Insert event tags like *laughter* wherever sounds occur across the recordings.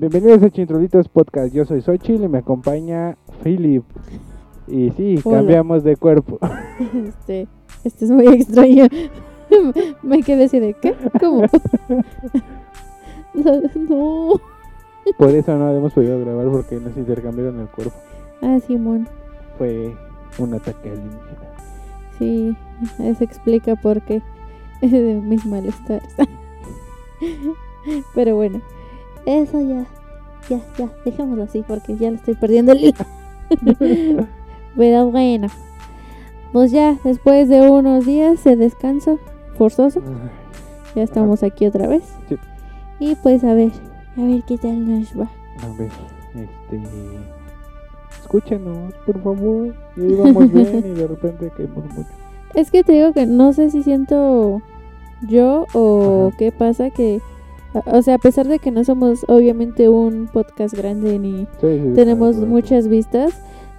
Bienvenidos a Chintrolitos Podcast. Yo soy Xochitl y me acompaña Philip. Y sí, Hola. cambiamos de cuerpo. *laughs* *laughs* Este, este es muy extraño. *laughs* Me quedé así de ¿qué? ¿Cómo? No, no. Por eso no hemos podido grabar porque nos intercambiaron el cuerpo. Ah, Simón. Fue un ataque alienígena. Sí, eso explica por qué de mis malestares. Pero bueno, eso ya, ya, ya, dejémoslo así porque ya le estoy perdiendo el hilo. *laughs* Pero bueno, pues ya después de unos días de descanso forzoso, ya estamos aquí otra vez. Sí. Y pues a ver, a ver qué tal nos va. A ver, este. Escúchenos, por favor. Y íbamos bien y de repente caímos mucho. Es que te digo que no sé si siento yo o Ajá. qué pasa que, o sea, a pesar de que no somos obviamente un podcast grande ni Sí, sí, tenemos claro, muchas vistas,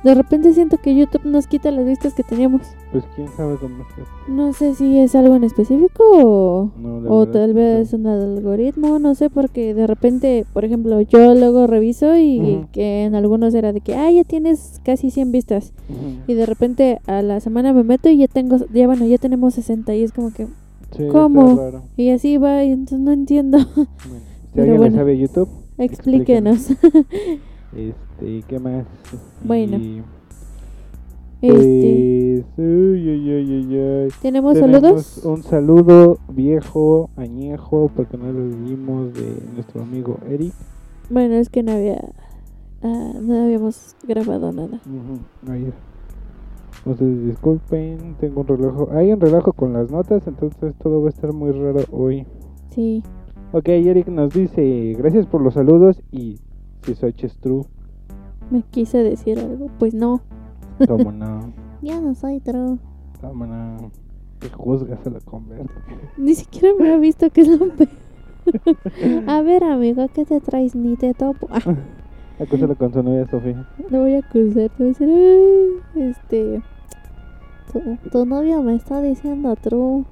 de repente siento que YouTube nos quita las vistas que teníamos. Pues quién sabe cómo está. No sé si es algo en específico o, No, tal vez sabe. un algoritmo, no sé, porque de repente, por ejemplo, yo luego reviso y que en algunos era de que, ah, ya tienes casi 100 vistas. Y de repente a la semana me meto y ya tengo, ya bueno, ya tenemos 60 y es como que, Sí, ¿Cómo? y así va, y entonces no entiendo. Bueno, si *laughs* Pero alguien bueno. le sabe YouTube, Explíquenos. *laughs* este, ¿qué más? Bueno. Y, este, pues, uy, uy, uy. ¿tenemos Tenemos saludos? Un saludo viejo, añejo, porque no lo dimos de nuestro amigo Eric. Bueno, es que no había, ah, no habíamos grabado nada. Ujú, ahí. Ustedes disculpen, tengo un relajo. Hay un relajo con las notas, entonces todo va a estar muy raro hoy. Sí, Ok, Eric nos dice, gracias por los saludos y si es true, me quise decir algo, pues no. cómo *laughs* no, Ya no soy true. cómo no, te juzgas a la conversa. Ni siquiera me ha visto que es lo peor. *laughs* A ver, amigo, ¿qué te traes? Ni te topo. Ah, *laughs* Acúsala con su novia Sofía. lo voy a acusar, te voy a decir, "Ay, este, tu, tu novio me está diciendo true.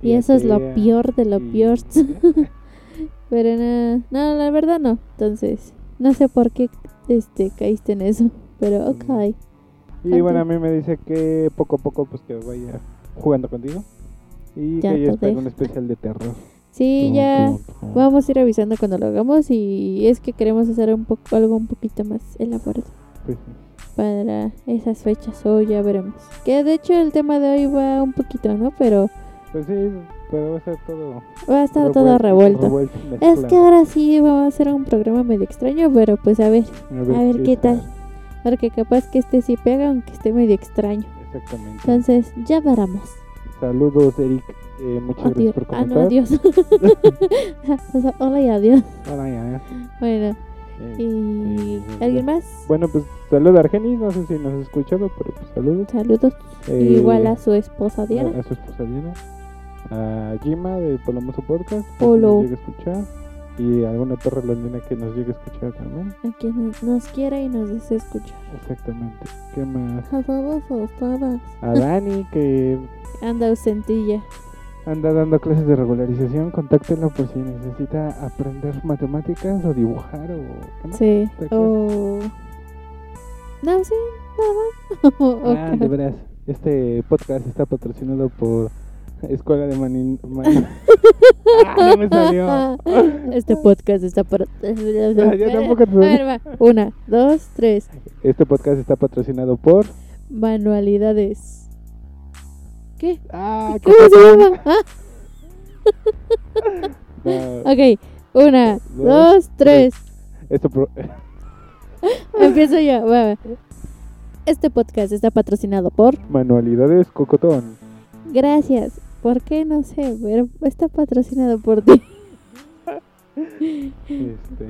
Y eso es lo peor de lo y- peor. *laughs* Pero no, no, la verdad no. Entonces, no sé por qué este caíste en eso. Pero ok. Y bueno, a mí me dice que poco a poco pues que vaya jugando contigo. Y Ya que en dejo. un especial de terror. Sí, Tum, ya tum, tum. vamos a ir avisando cuando lo hagamos. Y es que queremos hacer un poco algo un poquito más elaborado Pues sí. para esas fechas. O ya veremos. Que de hecho el tema de hoy va un poquito, ¿no? Pero Pues sí, pero va a ser todo va a estar todo revuelto. Es que ahora sí va a ser un programa medio extraño, pero pues a ver, a ver qué tal. sale. porque capaz que este sí pega, aunque esté medio extraño. Exactamente. Entonces, ya veremos. Saludos, Eric. Eh, muchas Adiós. gracias por Ah, no, comentar. adiós. *laughs* O sea, hola y adiós. Hola, ya, Bueno, eh, ¿y eh, alguien más? Bueno, pues saludos a Argenis. No sé si nos has escuchado, pero pues saludos. Saludos. Eh, Igual a su esposa a, Diana. a su esposa Diana. A Jima de Polomoso Podcast. Polo. Nos llegue a escuchar. Y a alguna perra landina que nos llegue a escuchar también. A quien nos quiera y nos desee escuchar. Exactamente. ¿Qué más? A todos ustedes. A Dani que Anda ausentilla. Anda dando clases de regularización. Contáctenlo por si necesita aprender matemáticas o dibujar o... Sí. O... No, sí, nada más. *laughs* Ah, de veras. Este podcast está patrocinado por Escuela de Manin... Man- *laughs* ah, no me salió. *laughs* Este podcast está para. yo tampoco te A ver, va. Una, dos, tres. Este podcast está patrocinado por... Manualidades. ¿Qué? Ah, ¿Cómo se llama? Ah, No, *laughs* ok. Una, Dos, dos, tres. Esto pro- *laughs* Empiezo yo. va. Este podcast está patrocinado por. Manualidades Cocotón. Gracias. ¿Por qué? No sé, pero está patrocinado por ti. *laughs* Este...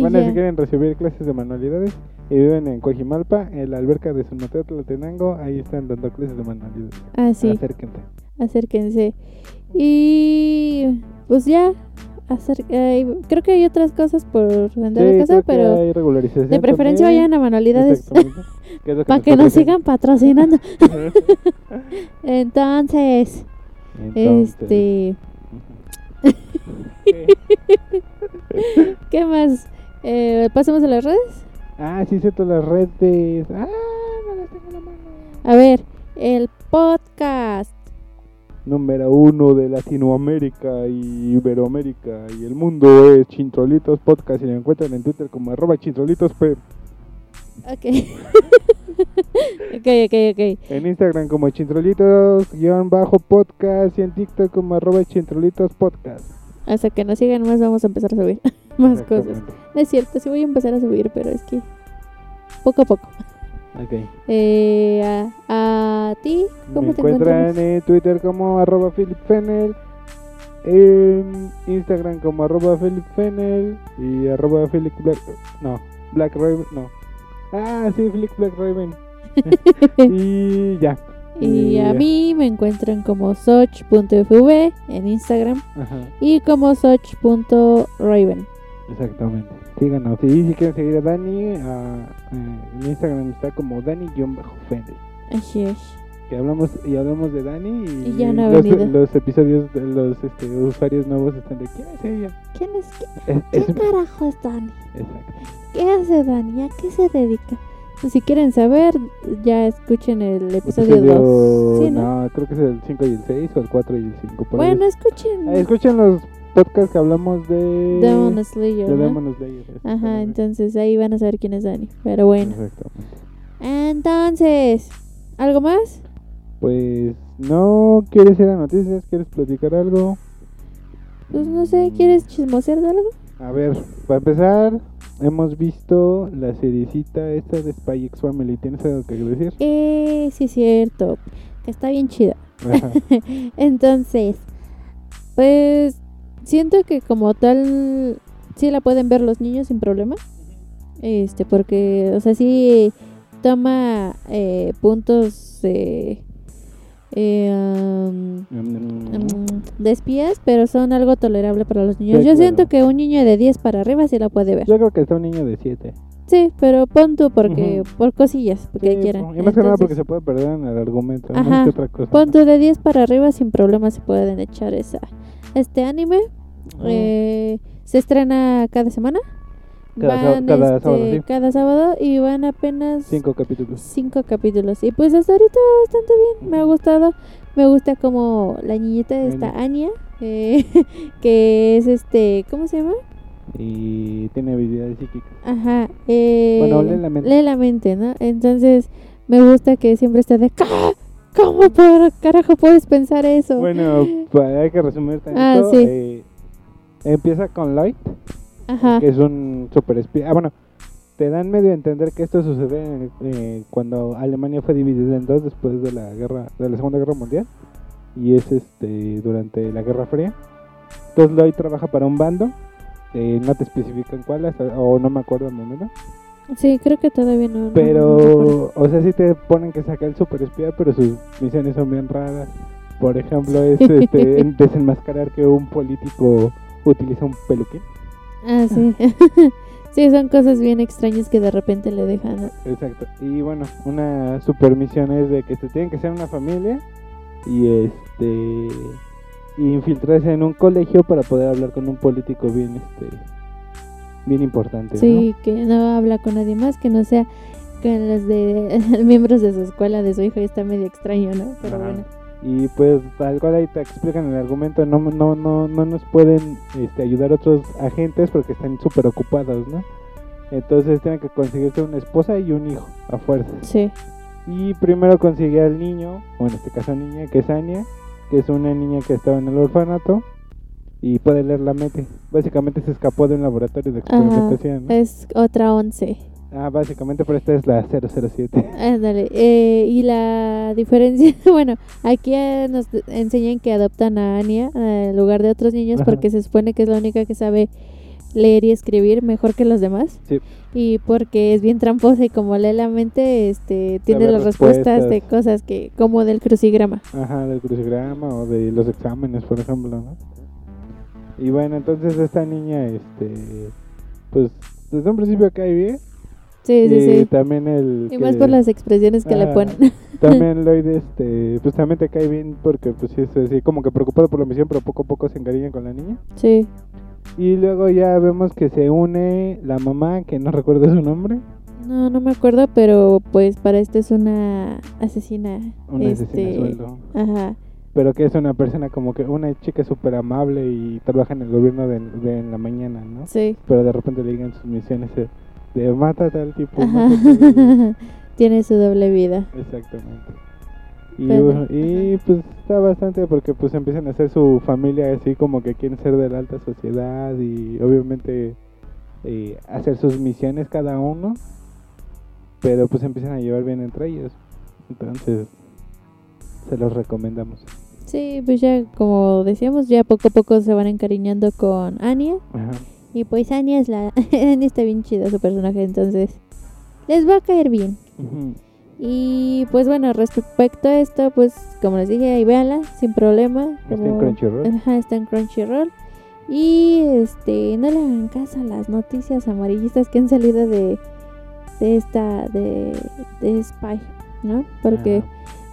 Bueno, ya. si quieren recibir clases de manualidades y viven en Coajimalpa, en la alberca de San Mateo Tlatenango, ahí están dando clases de manualidades. Ah, sí. Acérquense. acérquense. Y pues ya, eh, creo que hay otras cosas por vender de Sí, casa, creo que pero de preferencia también. vayan a manualidades *laughs* para que nos sigan patrocinando. *laughs* Entonces, Entonces, este. *laughs* ¿Qué más? Eh, ¿Pasamos a las redes? Ah, sí, sé todas las redes. Ah, no las tengo en la mano. A ver, el podcast. Número uno de Latinoamérica y Iberoamérica y el mundo es Chintrolitos Podcast y lo encuentran en Twitter como arroba Chintrolitos P. Ok. *laughs* ok, ok, ok. En Instagram como Chintrolitos-podcast y en TikTok como arroba Chintrolitos Podcast. Hasta que nos sigan más vamos a empezar a subir *laughs* más cosas. No es cierto, sí voy a empezar a subir, pero es que poco a poco. Ok. Eh, a, a ti, ¿cómo Me te encuentran en Twitter como arroba Philip Fennel, en Instagram como arroba Philip Fennel y arroba Philip Black, no, Black Raven, no. Ah, sí, Philip Black Raven. *laughs* *laughs* y ya. Y a mí me encuentran como soch.fv en Instagram Ajá, y como soch.raven. exactamente. Síganos. Y si quieren seguir a Dani, a- eh, en Instagram está como Dani-Fennel. Así es. Que hablamos y hablamos de Dani y, Y ya no ha los, los episodios de los este, usuarios nuevos están de ¿quién es ella? ¿Quién es? ¿Qué, Es- qué es- carajo es Dani? exacto. ¿Qué hace Dani? ¿A qué se dedica? Pues si quieren saber, ya escuchen el episodio Episodio- 2. Sí, ¿no? no, creo que es el 5 y el 6 o el 4 y el 5. Por ahí. Bueno, escuchen Ah, escuchen los podcasts que hablamos de Demon Slayer. de ¿no? Demon Slayer. Ajá, entonces ahí van a saber quién es Dani. Pero bueno. Exactamente. Entonces, ¿algo más? Pues no quieres ir a noticias, quieres platicar algo. Pues no sé, ¿quieres chismosear de algo? A ver, para empezar, hemos visto la seriecita esta de Spy X Family. ¿Tienes algo que decir? Eh, sí, cierto. Que está bien chida. *laughs* Entonces, pues siento que como tal sí la pueden ver los niños sin problema. Este, porque, o sea, sí toma eh, puntos eh, eh, um, um, de espías, pero son algo tolerable para los niños. Sí, Yo claro. siento que un niño de 10 para arriba sí la puede ver. Yo creo que está un niño de 7. Sí, pero pon tú porque por cosillas, porque Sí, quieran. Y más que nada porque se puede perder en el argumento, Ajá. más que otra cosa. Pon tú de 10 para arriba sin problema se pueden echar esa este anime. Eh, se estrena cada semana. Cada sá- cada este, sábado, sí. cada sábado y van apenas Cinco capítulos. cinco capítulos. Y pues hasta ahorita bastante bien. Me ha gustado. Me gusta como la niñita esta Anya. Eh, *laughs* que es este, ¿cómo se llama? Y tiene habilidades psíquicas. Ajá. Eh, Bueno, lee la mente. lee la mente, ¿no? Entonces me gusta que siempre esté de... "¿Cómo? ¿Cómo por carajo puedes pensar eso? Bueno, hay que resumir tantito. Ah, sí. eh, empieza con Light, Ajá. que es un super espía. Ah, bueno, te dan medio a entender que esto sucede eh, cuando Alemania fue dividida en dos después de la guerra, de la Segunda Guerra Mundial. Y es este durante la Guerra Fría. Entonces Lloyd trabaja para un bando. eh, no te especifican cuál, hasta- o no me acuerdo el momento. Sí, creo que todavía no. Pero, o sea, sí te ponen que saca el super espía, pero sus misiones son bien raras. Por ejemplo, es este, *laughs* en- desenmascarar que un político utiliza un peluquín. Ah, sí. *laughs* *laughs* sí, son cosas bien extrañas que de repente le dejan. Exacto. Y bueno, una super misión es de que se tienen que ser una familia y este y infiltrarse en un colegio para poder hablar con un político bien este bien importante, ¿no? Sí, que no habla con nadie más, que no sea con los de *laughs* miembros de su escuela, de su hijo, y está medio extraño, ¿no? Pero Ajá. bueno. Y pues tal cual ahí te explican el argumento, no, no, no, no nos pueden este, ayudar otros agentes porque están súper ocupados, ¿no? Entonces tienen que conseguirse una esposa y un hijo a fuerza. Sí. Y primero consigue al niño, o en este caso niña, que es Anya, que es una niña que estaba en el orfanato y puede leer la mente. Básicamente se escapó de un laboratorio de experimentación. ¿no? Es otra once. Ah, básicamente, pero esta es la 007. Ándale. Eh, y la diferencia, *laughs* bueno, aquí eh, nos de- enseñan que adoptan a Anya eh, en lugar de otros niños Ajá. porque se supone que es la única que sabe leer y escribir mejor que los demás. Sí. Y porque es bien tramposa y como lee la mente, este, tiene las respuestas de respuestas. cosas que, como del crucigrama. Ajá, del crucigrama o de los exámenes, por ejemplo, ¿no? Y bueno, entonces esta niña, este, pues desde un principio cae bien. Sí, sí, y sí. también el... Y que- más por las expresiones que le Ajá. ponen. *laughs* También Lloyd, este, pues también te cae bien porque pues sí es así como que preocupado por la misión, pero poco a poco se encariña con la niña. sí. Y luego ya vemos que se une la mamá, que no *laughs* recuerdo su nombre. No, no me acuerdo, pero pues para esto es una asesina. Una este, asesina sueldo. Ajá. Pero que es una persona como que una chica súper amable y trabaja en el gobierno de, de en la mañana, ¿no? Sí. Pero de repente le llegan sus misiones de, de mata a tal tipo. Mata a tal". Tiene su doble vida. Exactamente. Y, bueno, y pues está bastante porque pues empiezan a hacer su familia así como que quieren ser de la alta sociedad y obviamente eh, hacer sus misiones cada uno, pero pues empiezan a llevar bien entre ellos. Entonces, se los recomendamos. Sí, pues ya como decíamos, ya poco a poco se van encariñando con Anya. Ajá. Y pues Anya es la... *laughs* Anya está bien chida su personaje, entonces les va a caer bien. Y pues bueno, respecto a esto, pues como les dije, ahí véanla, sin problema. Está en Crunchyroll. Ajá, está en Crunchyroll. Y este, no le hagan caso a las noticias amarillistas que han salido de, de esta, de, de Spy, ¿no? Porque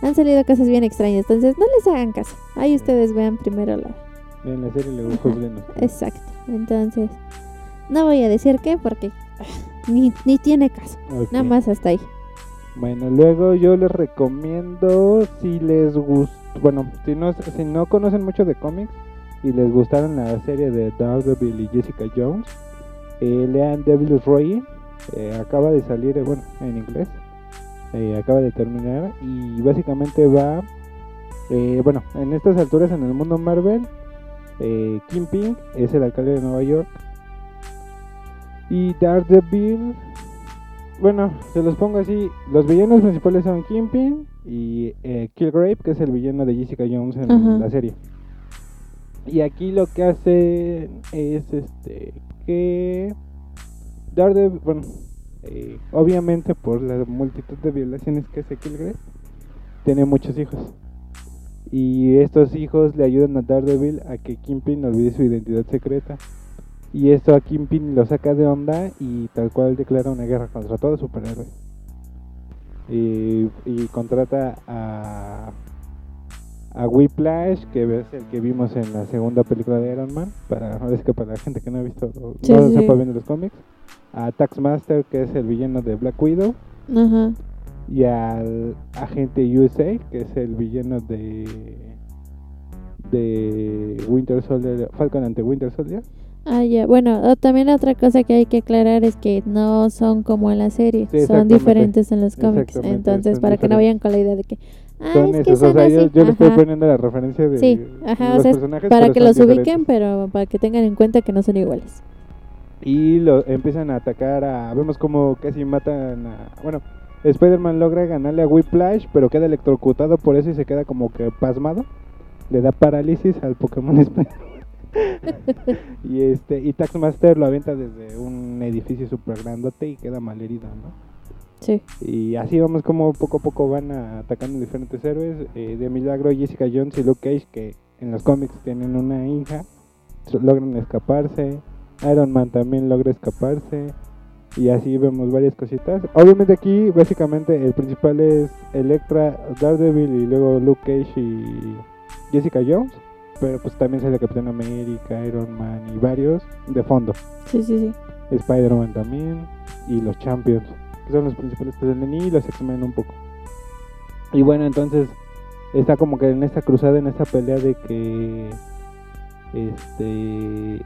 han salido cosas bien extrañas, entonces no les hagan caso. Ahí ustedes vean primero la... Ven la serie juzguen ustedes. Exacto, entonces no voy a decir qué porque ni, ni tiene caso, nada más hasta ahí. Bueno, luego yo les recomiendo si les gusta, bueno, si no, si no conocen mucho de cómics y les gustaron la serie de Daredevil y Jessica Jones, eh, lean Devil's Roy, eh, acaba de salir, eh, bueno, en inglés, acaba de terminar y básicamente va, eh, bueno, en estas alturas en el mundo Marvel, eh, Kingpin es el alcalde de Nueva York y Daredevil bueno, se los pongo así. Los villanos principales son Kingpin y eh, Killgrave, que es el villano de Jessica Jones en la serie. Y aquí lo que hace es este que Daredevil, bueno, eh, obviamente por la multitud de violaciones que hace Killgrave, tiene muchos hijos. Y estos hijos le ayudan a Daredevil a que Kingpin olvide su identidad secreta. Y esto a Kingpin lo saca de onda y tal cual declara una guerra contra todo superhéroe. Y, y contrata a, a Whiplash, que es el que vimos en la segunda película de Iron Man, para, ahora *laughs* es que para la gente que no ha visto, Sí, no sí, sepa bien de los cómics. A Taxmaster, que es el villano de Black Widow. Ajá. Y al agente USA, que es el villano de de Winter Soldier, Falcon ante Winter Soldier. Ah, ya. Bueno, o- también otra cosa que hay que aclarar es que no son como en la serie, Sí, son diferentes en los cómics. Entonces, para que no vayan con la idea de que, ah, Son es que esos, o son sea, yo, así. yo le estoy poniendo la referencia de Sí, ajá, los o sea, es personajes para que los diferentes. ubiquen, pero para que tengan en cuenta que no son iguales. Y lo empiezan a atacar a. Vemos como casi matan a. Bueno, Spider-Man logra ganarle a Whiplash, pero queda electrocutado por eso y se queda como que pasmado. Le da parálisis al Pokémon *laughs* Spider. y este y Taxmaster lo avienta desde un edificio super grandote y queda malherido, ¿no? Sí. Y así vamos como poco a poco van a- atacando diferentes héroes. Eh, de milagro Jessica Jones y Luke Cage, que en los cómics tienen una hija, logran escaparse. Iron Man también logra escaparse. Y así vemos varias cositas. Obviamente aquí básicamente el principal es Electra, Daredevil y luego Luke Cage y Jessica Jones. Pero pues también sale Capitán América, Iron Man y varios de fondo. Sí, sí, sí. Spider-Man también y los Champions, que son los principales que salen y los X-Men un poco. Y bueno, entonces está como que en esta cruzada, en esta pelea de que este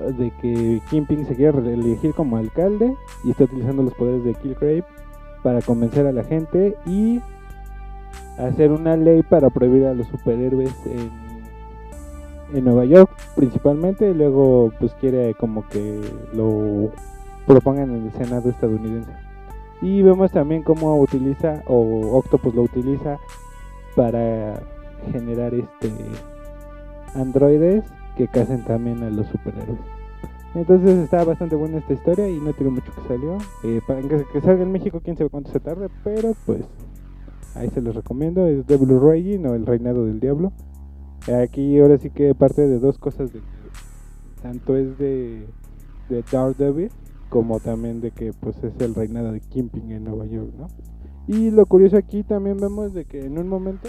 de que Kingpin se quiere reelegir como alcalde y está utilizando los poderes de Killgrave para convencer a la gente y hacer una ley para prohibir a los superhéroes en, en Nueva York principalmente y luego pues quiere como que lo propongan en el Senado estadounidense. Y vemos también cómo utiliza o Octopus lo utiliza para generar este androides que casen también a los superhéroes. Entonces está bastante buena esta historia y no tiene mucho que salió. Eh, para que, que salga en México, quién sabe cuánto se tarde, pero pues ahí se los recomiendo. Es Devil Rising o El Reinado del Diablo. Aquí ahora sí que parte de dos cosas de tanto es de, de Daredevil como también de que pues es el reinado de Kingpin en Nueva York, ¿no? Y lo curioso aquí también vemos de que en un momento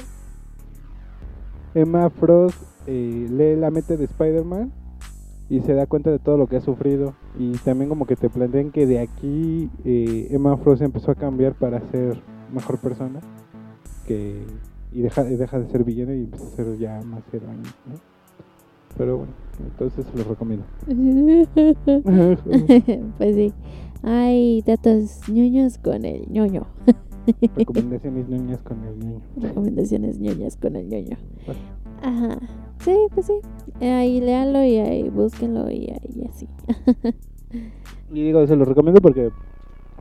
Emma Frost eh, lee la mente de Spider-Man y se da cuenta de todo lo que ha sufrido y también como que te plantean que de aquí eh, Emma Frost empezó a cambiar para ser mejor persona que y deja, deja de ser villano y empieza a ser ya más heroína. Pero bueno, entonces se los recomiendo. *laughs* pues sí. Hay datos ñoños con el ñoño. Recomendaciones niñas con el niño. Recomendaciones ñoñas con el ñoño. Bueno. Ajá. Sí, pues sí. Ahí léanlo y ahí búsquenlo y ahí así. Y digo, se los recomiendo porque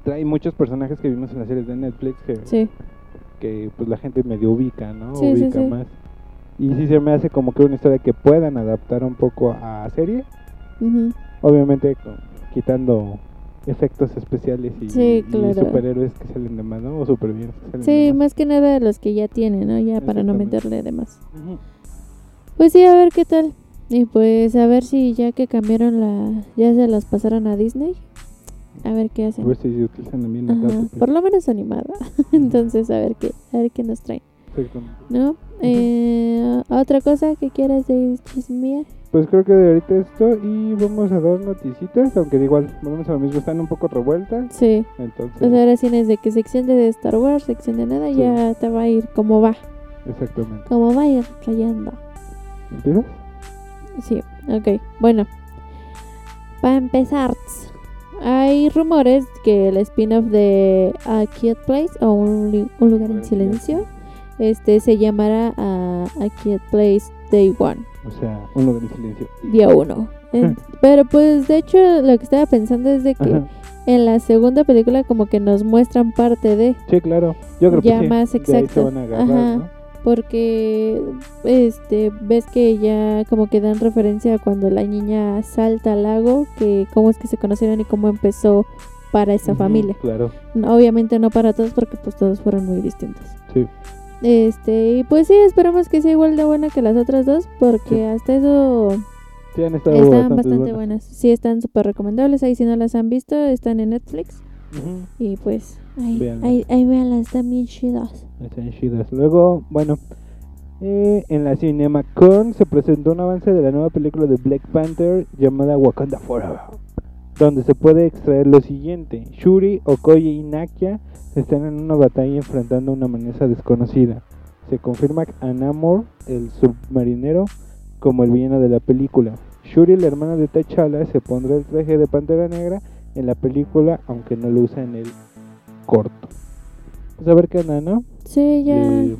trae muchos personajes que vimos en las series de Netflix que, Sí. que pues la gente medio ubica, ¿no? Sí, ubica sí. más. Y sí se me hace como que una historia que puedan adaptar un poco a serie, obviamente quitando efectos especiales y, Sí, y claro. superhéroes que salen de más, ¿no? O supervillanos que salen Sí, de más. más que nada los que ya tienen, ¿no? Ya para no meterle de más. Ujú. Pues sí, a ver qué tal. Y pues a ver si ya que cambiaron la... Ya se las pasaron a Disney. A ver qué A hacen. ver si se utilizan también. Ajá, por lo menos animada. *laughs* Entonces, a ver qué, a ver qué nos traen. ¿no? Eh, otra cosa que quieras de chismear. Pues creo que de ahorita esto y vamos a dar noticitas, aunque igual, volvemos a lo mismo, están un poco revueltas, Sí. entonces, Pues ahora sí es de que sección de Star Wars, sección de nada, Sí. ya te va a ir como va. exactamente. Como va a ir cayendo. ¿Empiezas? Sí, ok. Bueno, para empezar, hay rumores que el spin-off de A Quiet Place o un, lugar en silencio este se llamará a A Quiet Place Day One, O sea, un lugar en silencio. día uno. *laughs* En- Pero pues de hecho lo que estaba pensando es de que Ajá. en la segunda película como que nos muestran parte de Sí, claro. Yo creo Ya que sí. más de se exacto. van a agarrar, Ajá. ¿no? porque este ves que ya como que dan referencia a cuando la niña salta al lago, que cómo es que se conocieron y cómo empezó para esa familia. Claro, Obviamente no para todos porque pues todos fueron muy distintos. sí. Este, y pues sí, esperamos que sea igual de buena que las otras dos porque Sí. hasta eso Sí, han estado están bastante, buenas. Sí, están súper recomendables. Ahí si no las han visto, están en Netflix. Y pues ahí, ahí, ahí véanlas, están bien chidas. Están chidas. Luego, bueno, eh, en la CinemaCon se presentó un avance de la nueva película de Black Panther llamada Wakanda Forever, donde se puede extraer lo siguiente: Shuri, Okoye y Nakia están en una batalla enfrentando a una amenaza desconocida. Se confirma a Namor, el submarinero, como el villano de la película. Shuri, la hermana de T'Challa, se pondrá el traje de Pantera Negra en la película, aunque no lo usa en el corto. Pues a ver qué onda, ¿no? Sí, ya. Eh,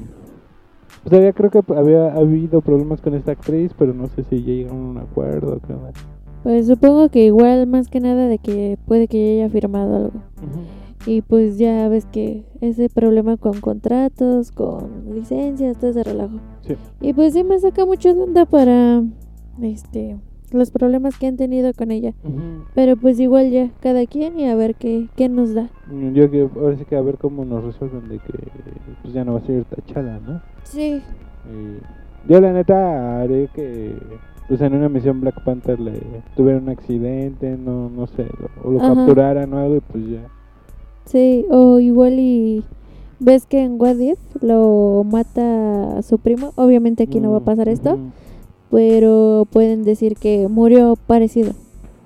pues había, creo que había habido problemas con esta actriz, pero no sé si ya llegaron a un acuerdo. qué onda. Pues supongo que igual más que nada de que puede que ya haya firmado algo. Y pues ya ves que ese problema con contratos, con licencias, todo ese relajo. Sí. Y pues sí me saca mucho de onda para este los problemas que han tenido con ella. Pero pues igual ya, cada quien y a ver qué, qué nos da. Mm, Yo que ahora sí que a ver cómo nos resuelven de que pues ya no va a ser Tachala, ¿no? Sí. Y yo la neta haré que pues en una misión Black Panther le tuviera un accidente, no no sé, lo- o lo Ajá. capturaran o algo y pues ya. Sí, o igual y ves que en If lo mata a su primo. Obviamente aquí no va a pasar esto, pero pueden decir que murió parecido.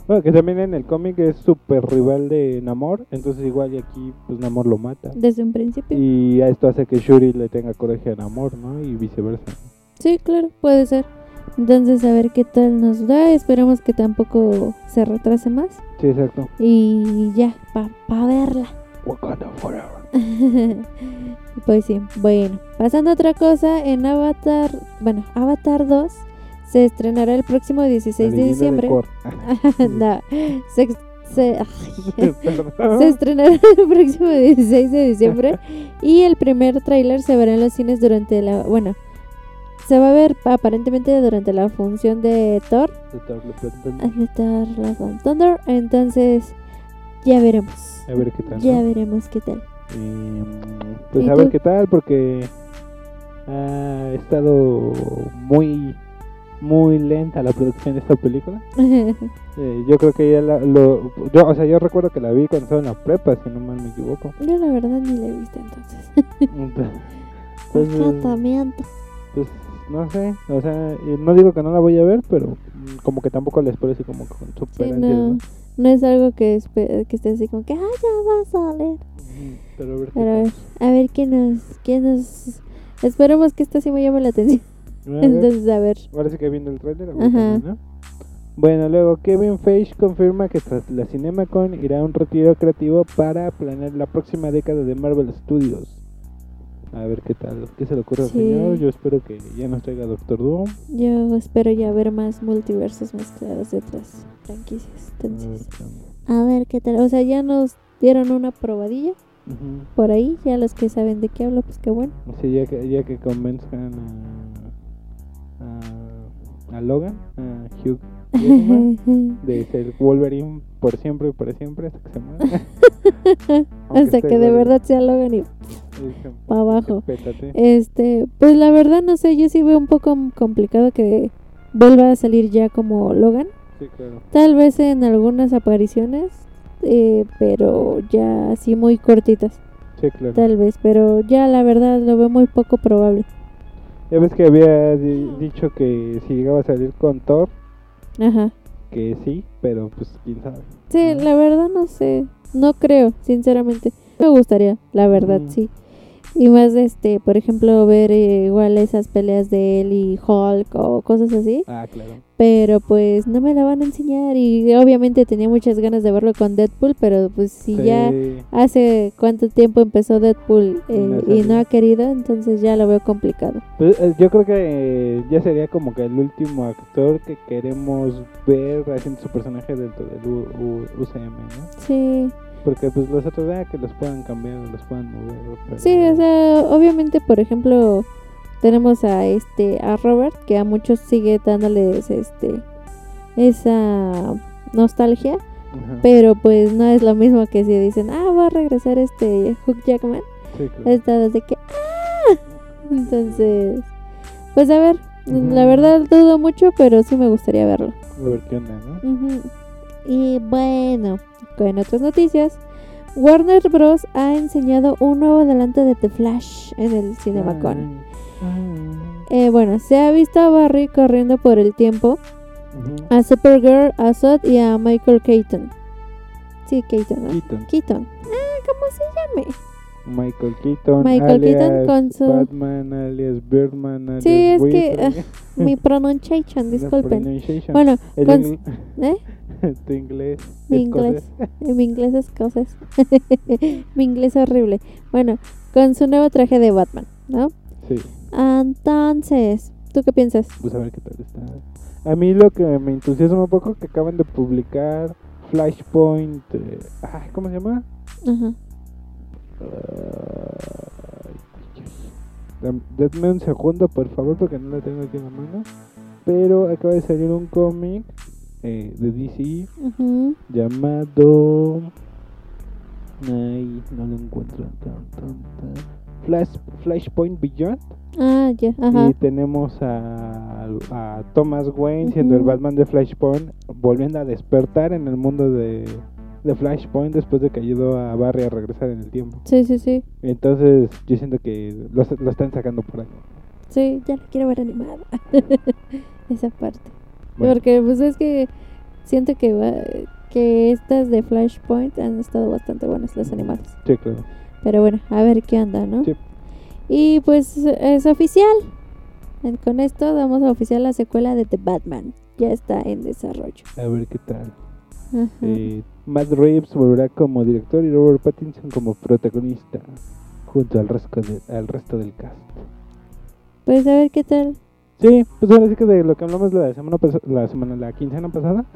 Bueno, que también en el cómic es súper rival de Namor, entonces igual y aquí pues Namor lo mata. Desde un principio. Y esto hace que Shuri le tenga coraje a Namor, ¿no? Y viceversa. Sí, claro, puede ser. Entonces, a ver qué tal nos da. Esperamos que tampoco se retrase más. Sí, exacto. Y ya, para pa verla. Wakanda forever. *laughs* pues sí, bueno. Pasando a otra cosa, en Avatar, bueno, Avatar 2 se estrenará el próximo 16 de diciembre. *laughs* no, se, se- *laughs* se estrenará el próximo 16 de diciembre y el primer tráiler se verá en los cines durante la, bueno, se va a ver aparentemente durante la función de Thor, de Thor Love Thunder, entonces ya veremos. A ver qué tal. Ya ¿no? veremos qué tal. Eh, pues ¿Y a ver qué tal, porque ha estado muy, muy lenta la producción de esta película. *laughs* Eh, yo creo que ya la, lo, yo, o sea, yo recuerdo que la vi cuando estaba en la prepa, si no mal me equivoco. Yo la verdad ni la he visto entonces. *laughs* Entonces. *laughs* no sé, o sea, no digo que no la voy a ver, pero mm, como que tampoco les parece como con super Sí, no, ¿no? no es algo que, que esté así como que, ah, ya va a salir. Pero a ver Pero a ver, tal. a ver qué nos, qué nos... Esperemos que esta sí me llame la atención. A Entonces, a ver. Sí que viendo el trailer. Ajá. ¿no? Bueno, luego Kevin Feige confirma que tras la CinemaCon irá a un retiro creativo para planear la próxima década de Marvel Studios. A ver qué tal, qué se le ocurre al Sí. señor. Yo espero que ya nos traiga Doctor Doom. Yo espero ya ver más multiversos mezclados de otras franquicias. A ver Entonces, qué onda. a ver qué tal. O sea, ya nos dieron una probadilla Ujú. por ahí. Ya los que saben de qué hablo, pues qué bueno. Sí, ya que, ya que convenzcan a, a, a Logan, a Hugh *laughs* de ser Wolverine por siempre y para siempre hasta que se muera. *laughs* Hasta que de verdad sea Logan y para abajo. Pétate. Este, pues la verdad no sé, yo sí veo un poco complicado que vuelva a salir ya como Logan. Sí, claro. Tal vez en algunas apariciones, eh, pero ya así muy cortitas, Sí, claro. tal vez. Pero ya la verdad lo veo muy poco probable. Ya ves que había di- dicho que si llegaba a salir con Thor, Ajá. que sí, pero pues quién sabe. Sí, la verdad no sé, no creo, sinceramente. Me gustaría, la verdad, Ujú. sí. Y más, este, por ejemplo, ver eh, igual esas peleas de él y Hulk o cosas así. Ah, claro. Pero pues no me la van a enseñar y obviamente tenía muchas ganas de verlo con Deadpool, pero pues si ya hace cuánto tiempo empezó Deadpool Y eh, no ha y no ha querido, entonces ya lo veo complicado. Pues, eh, yo creo que ya sería como que el último actor que queremos ver haciendo su personaje dentro del U- U- UCM, ¿no? Sí, Porque pues los otros, ah, que los puedan cambiar, los puedan mover. pero- sí, o sea, obviamente, por ejemplo, tenemos a este a Robert que a muchos sigue dándoles este esa nostalgia, Ajá. pero pues no es lo mismo que si dicen, "Ah, va a regresar este Hugh Jackman." Sí, claro. Está desde que ¡ah! Entonces, pues a ver, la verdad dudo mucho, pero sí me gustaría verlo. A ver qué onda, ¿no? Ujú. Y bueno, con otras noticias, Warner Bros. ha enseñado un nuevo adelanto de The Flash en el CinemaCon. Eh, bueno, se ha visto a Barry corriendo por el tiempo, a Supergirl, a Zod y a Michael Keaton. Sí, Keaton, ¿no? Keaton. Keaton. Ah, ¿cómo se llame? Michael Keaton. Michael Keaton alias con su- Batman, alias Birdman, alias Sí, es que, Buitre. Mi pronunciation, *laughs* disculpen. pronunciation. Bueno, El con- ¿eh? *laughs* tu inglés. Mi escocés. inglés. *laughs* Mi inglés es cosas. *laughs* Mi inglés es horrible. Bueno, con su nuevo traje de Batman, ¿no? Sí, Entonces, ¿tú qué piensas? pues a ver qué tal está. A mí lo que me entusiasma un poco que acaban de publicar Flashpoint. eh, ay, ¿Cómo se llama? Ajá. Dam- Denme un segundo, por favor, porque no la tengo aquí en la mano. Pero acaba de salir un cómic eh, de DC llamado. Ay, no lo encuentro. Flash, Flashpoint Beyond. Ah, ya, ajá. Y tenemos a, a Thomas Wayne siendo el. Batman de Flashpoint, volviendo a despertar en el mundo de, de Flashpoint después de que ayudó a Barry a regresar en el tiempo. Sí, sí, sí. Entonces, yo siento que lo, lo están sacando por ahí. Sí, ya la quiero ver animada. *laughs* Esa parte. Bueno. Porque pues es que siento que va- que estas de Flashpoint han estado bastante buenas las animadas. Sí, claro. Pero bueno, a ver qué onda, ¿no? Sí. Y pues es oficial. Con esto damos a oficial la secuela de The Batman. Ya está en desarrollo. A ver qué tal. Eh, Matt Reeves volverá como director y Robert Pattinson como protagonista, junto al resto, de- al resto del cast. Pues a ver qué tal. Sí, pues ahora sí que de lo que hablamos la semana la semana, la quincena pasada, *laughs*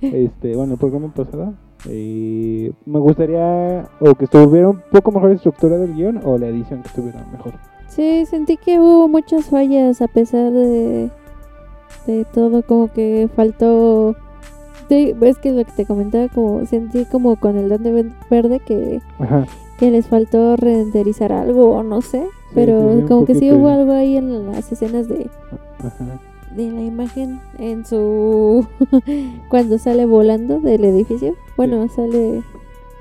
este, bueno, el programa pasado, eh, me gustaría o que estuviera un poco mejor estructurado el guion o la edición que estuviera mejor. sí, sentí que hubo muchas fallas a pesar de, de todo. Como que faltó. Sí, es que lo que te comentaba, como sentí como con el don de verde que, Ajá. que les faltó renderizar algo o no sé. Pero sí, como que sí hubo algo ahí en las escenas de, Ajá. de la imagen en su *laughs* cuando sale volando del edificio. Bueno sale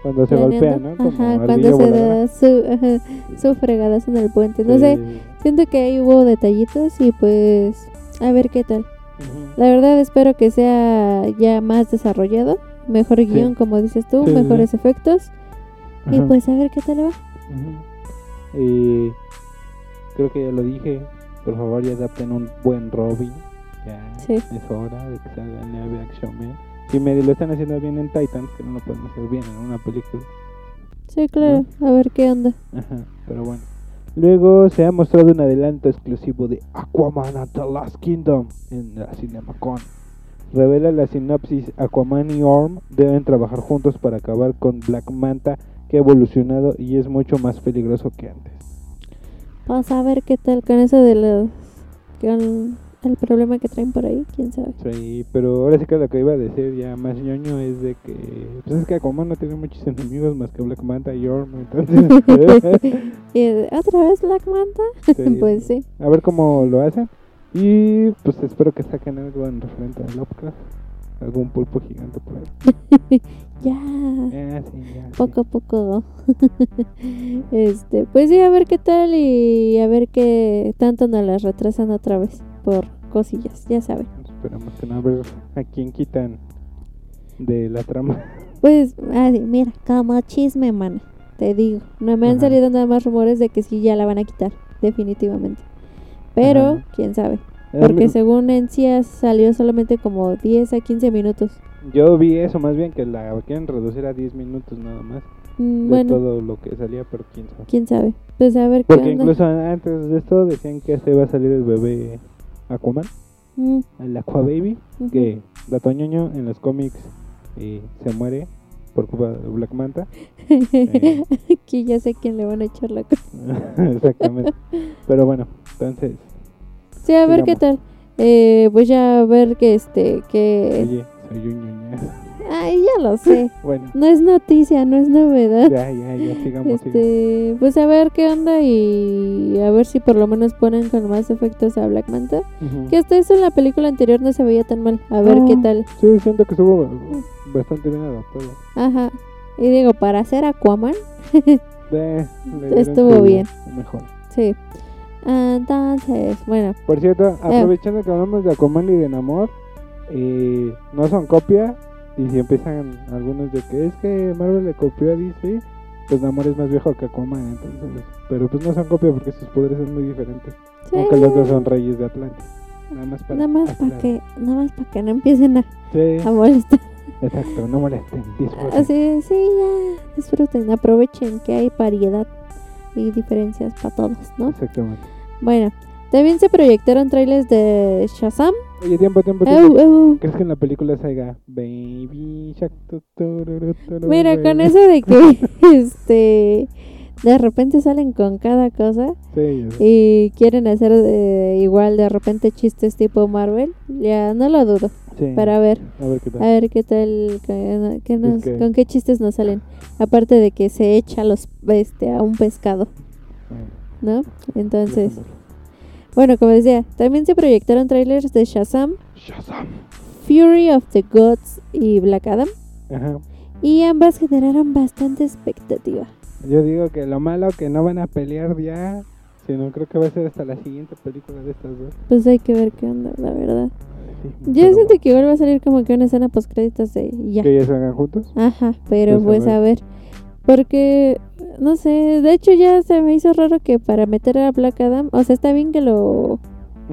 Cuando se golpea. ¿no? Como ajá cuando se da su ajá, su fregadazo en el puente. No sé siento que ahí hubo detallitos y pues a ver qué tal. La verdad espero que sea ya más desarrollado, mejor guion como dices tú, Sí, mejores efectos. Y pues a ver qué tal va. Y creo que ya lo dije. Por favor, ya adapten un buen Robin. Ya Sí. es hora de que salga el live action man. Si medio lo están haciendo bien en Titans, que no lo pueden hacer bien en una película. Sí, claro, a ver qué onda. Ajá, pero bueno. Luego se ha mostrado un adelanto exclusivo de Aquaman and the Last Kingdom en la CinemaCon. Revela la sinopsis: Aquaman y Orm deben trabajar juntos para acabar con Black Manta, que ha evolucionado y es mucho más peligroso que antes. Vamos a ver qué tal con eso de los con el problema que traen por ahí, quién sabe. Sí, pero ahora sí que lo que iba a decir ya más ñoño es de que pues es que Aquaman no tiene muchos enemigos más que Black Manta y Orm, entonces *laughs* ¿Y eh, otra vez Black Manta? sí, *laughs* pues sí. a ver cómo lo hacen y pues espero que saquen algo en referente a Lovecraft, algún pulpo gigante por ahí. *laughs* Ya, Ah, sí, ya, poco a poco. *laughs* este, pues sí, a ver qué tal y a ver qué tanto nos las retrasan otra vez por cosillas, ya saben. Esperamos que no a ver a quién quitan de la trama. *laughs* Pues, ah, sí, mira, como chisme, mana. Te digo, no me han Ajá. salido nada más rumores de que sí ya la van a quitar, definitivamente. Pero, Ajá. quién sabe. Porque según Encia salió solamente como 10 a 15 minutos. Yo vi eso más bien que la quieren reducir a 10 minutos nada más Mm, de bueno, todo lo que salía, pero quién sabe. quién sabe. Pues a ver qué Porque onda. incluso antes de esto decían que se iba a salir el bebé Aquaman, Mm, el Aqua Baby, ujú. que Dato ñoño en los cómics eh, se muere por culpa de Black Manta. Eh. *laughs* Aquí ya sé quién le van a echar la culpa. *laughs* Exactamente. Pero bueno, entonces, Sí, a ver qué tal. Eh, pues ya a ver que este, que... oye, soy un. Ay, ya lo sé. *laughs* Bueno, No es noticia, no es novedad. ya, ya, ya, sigamos, sigamos. Este, pues a ver qué onda y a ver si por lo menos ponen con más efectos a Black Manta. Que hasta eso en la película anterior no se veía tan mal. A ver No. qué tal. Sí, siento que estuvo bastante bien adaptado. Ajá. Y digo, para hacer Aquaman, *laughs* Eh, Estuvo bien. Mejor. sí. Entonces, bueno, Por cierto, aprovechando que hablamos de Aquaman y de Namor, eh, no son copia. Y si empiezan algunos de que es que Marvel le copió a DC, pues Namor es más viejo que Aquaman, entonces. Pero pues no son copia porque sus poderes son muy diferentes. sí, Aunque los dos son reyes de Atlantis. Nada más para. nada más para aclarar. que, nada más para que no empiecen a, Sí, a molestar. exacto, no molesten, disfruten. Así, sí, ya, disfruten, aprovechen que hay variedad y diferencias para todos, ¿no? Exactamente. Bueno, también se proyectaron trailers de Shazam. Oye, tiempo, tiempo, tiempo. au. ¿Crees que en la película salga Baby Shark? Mira, con eso de que *laughs* *laughs* este de repente salen con cada cosa Sí, y quieren hacer eh, igual de repente chistes tipo Marvel, ya no lo dudo. Sí. Para ver, A ver qué a tal. ver qué tal, qué- qué nos- que- con qué chistes nos salen. Aparte de que se echa los este a un pescado, Bueno, ¿no? Entonces, bueno, como decía, también se proyectaron trailers de Shazam, Shazam. Fury of the Gods y Black Adam. Ajá. Y ambas generaron bastante expectativa. Yo digo que lo malo que no van a pelear ya, sino creo que va a ser hasta la siguiente película de estas dos. Pues hay que ver qué onda, la verdad. Sí, Yo pero siento que igual va a salir como que una escena post créditos de ya. que ya salgan juntos. Ajá, pero Pues, pues, a a ver. Porque, no sé, de hecho ya se me hizo raro que para meter a Black Adam, o sea, está bien que lo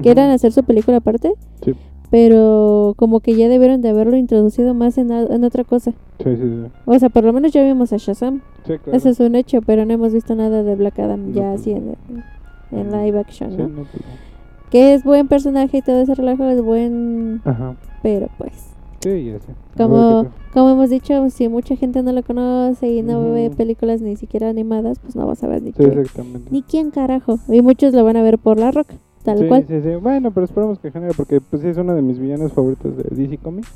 quieran hacer su película aparte, Sí. pero como que ya debieron de haberlo introducido más en, en otra cosa. Sí, sí, sí. O sea, por lo menos ya vimos a Shazam, Sí, claro. eso es un hecho, pero no hemos visto nada de Black Adam No, ya pues, así en, en live action, Sí, ¿no? pues. Que es buen personaje y todo ese relajo es buen, Ajá. pero pues... Sí, ya sé. Como, como hemos dicho, si mucha gente no lo conoce y no ve películas ni siquiera animadas, pues no vas a ver ni. Sí, exactamente. ni quién carajo. Y muchos lo van a ver por la roca, tal sí, cual. Sí, sí. Bueno, pero esperamos que genere, porque pues es uno de mis villanos favoritos de DC Comics.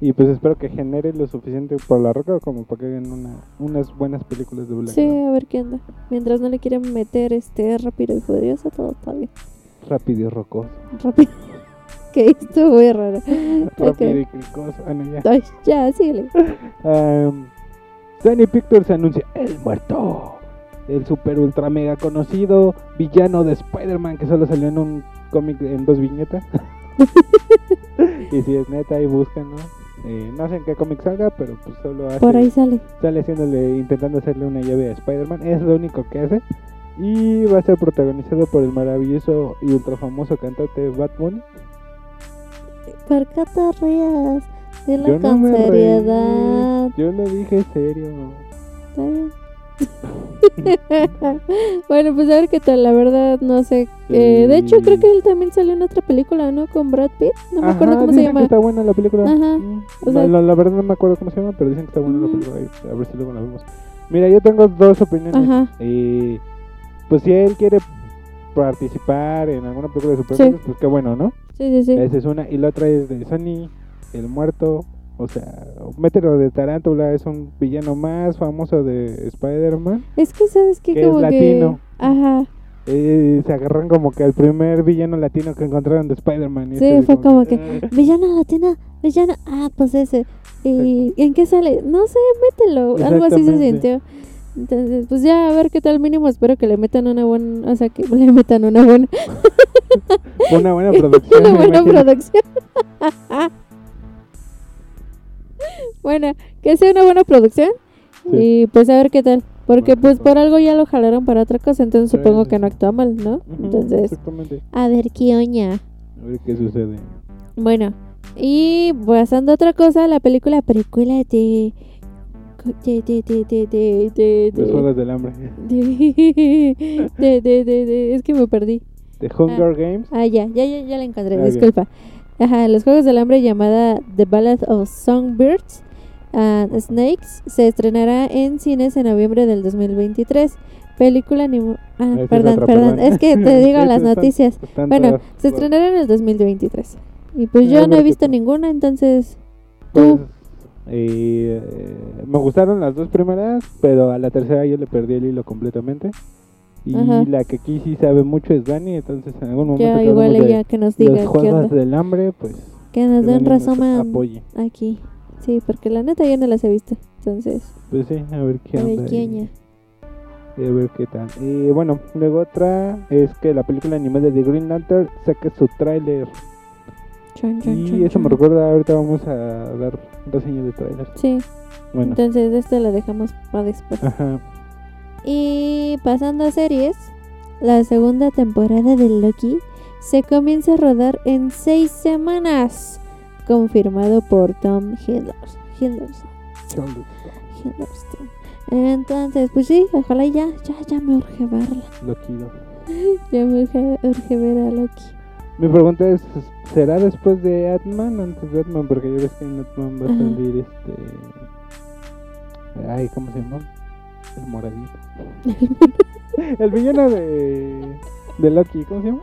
Y pues espero que genere lo suficiente por la roca como para que hagan una, unas buenas películas de Black Sí, a ver qué onda. Mientras no le quieran meter este rápido y furioso, todo está bien. Rápido y rocoso. Rápido. *laughs* que esto muy raro. Rápido y cricoso. Ah, no, ya. Ay, ya, síguele. *laughs* Um, Sony Pictures anuncia El Muerto. El super ultra mega conocido villano de Spider-Man que solo salió en un cómic en dos viñetas. *laughs* Y si es neta, ahí búsquenlo. Eh, no sé en qué cómic salga, pero pues solo hace, Por ahí sale. sale haciéndole, intentando hacerle una llave a Spider-Man. Es lo único que hace. Y va a ser protagonizado por el maravilloso y ultra famoso cantante Bad Bunny. ¿Por qué te rías? Dilo Yo no con reí, seriedad. Yo lo dije serio. Está bien. *laughs* bueno, pues a ver qué tal, la verdad no sé. Eh, de hecho, Sí. creo que él también salió en otra película, ¿no? Con Brad Pitt. No me acuerdo Ajá, cómo se dicen que llama. está buena la película. Ajá, o no, sea- la, la verdad no me acuerdo cómo se llama, pero dicen que está buena la película. A ver si luego la vemos. Mira, yo tengo dos opiniones. Ajá. Eh, pues si él quiere participar en alguna película de superhéroes, pues qué bueno, ¿no? Sí, sí, sí. Esa es una. Y la otra es de Sony, El Muerto. O sea, mételo de Tarántula, es un villano más famoso de Spider-Man. Es que, ¿sabes qué? Que es Como que... latino. Eh, se agarran como que al primer villano latino que encontraron de Spider-Man. Sí, este fue como que, "Ah". villana latina, villana, ah, pues ese. ¿Y en qué sale? No sé, mételo. Algo así se sintió. Entonces, pues ya a ver qué tal mínimo. Espero que le metan una buena, o sea, que *laughs* le metan una buena, *laughs* Una buena *laughs* producción. una buena imagino. producción. bueno, que sea una buena producción Sí. y pues a ver qué tal. Porque Bueno, pues pues. por algo ya lo jalaron para otra cosa, entonces Sí, supongo sí, que no actúa mal, ¿no? Ujú, Entonces, Exactamente. a ver qué oña. A ver qué sucede. Bueno, y pasando a otra cosa, la película precuela de. Los Juegos del Hambre. de- de- de- de- de- es que me perdí. The Hunger Games. Ah, ya, ya, ya, ya la encontré, Ah, disculpa. Ajá, los Juegos del Hambre llamada The Ballad of Songbirds and Snakes se estrenará en cines en noviembre del 2023. Película animo... Ah, perdón, perdón, es que te *laughs* digo las noticias. están Bueno, se estrenará en el 2023. Y pues Ah, yo no he visto ninguna, entonces... Pues, eh, me gustaron las dos primeras, pero a la tercera yo le perdí el hilo completamente. Y Ajá. la que aquí sí sabe mucho es Dani, entonces en algún momento Ya que igual hablemos de ella que nos diga los juegos del hambre, pues Que nos nos resumen apoye. aquí. Sí, porque la neta yo no las he visto. Entonces, Pues sí, a ver qué a ver onda. qué y- oña. y a ver qué tal. Y bueno, luego otra es que la película animada de Green Lantern saque su tráiler. Chon, chon, Y chon, eso me recuerda, ahorita vamos a dar reseña de tráiler. Sí, Bueno, entonces esto lo dejamos para después. ajá. Y pasando a series, la segunda temporada de Loki se comienza a rodar en seis semanas, confirmado por Tom Hiddleston. Hiddleston. Hiddleston. Entonces, pues sí, ojalá ya, ya, ya me urge verla. Loki. *laughs* Ya me urge, urge ver a Loki. Mi pregunta es, ¿será después de Atman o antes de Atman? Porque ya ves que en Atman va a salir este... Ay, ¿cómo se llama? El moradito. *laughs* el villano de... De Loki, ¿cómo se llama?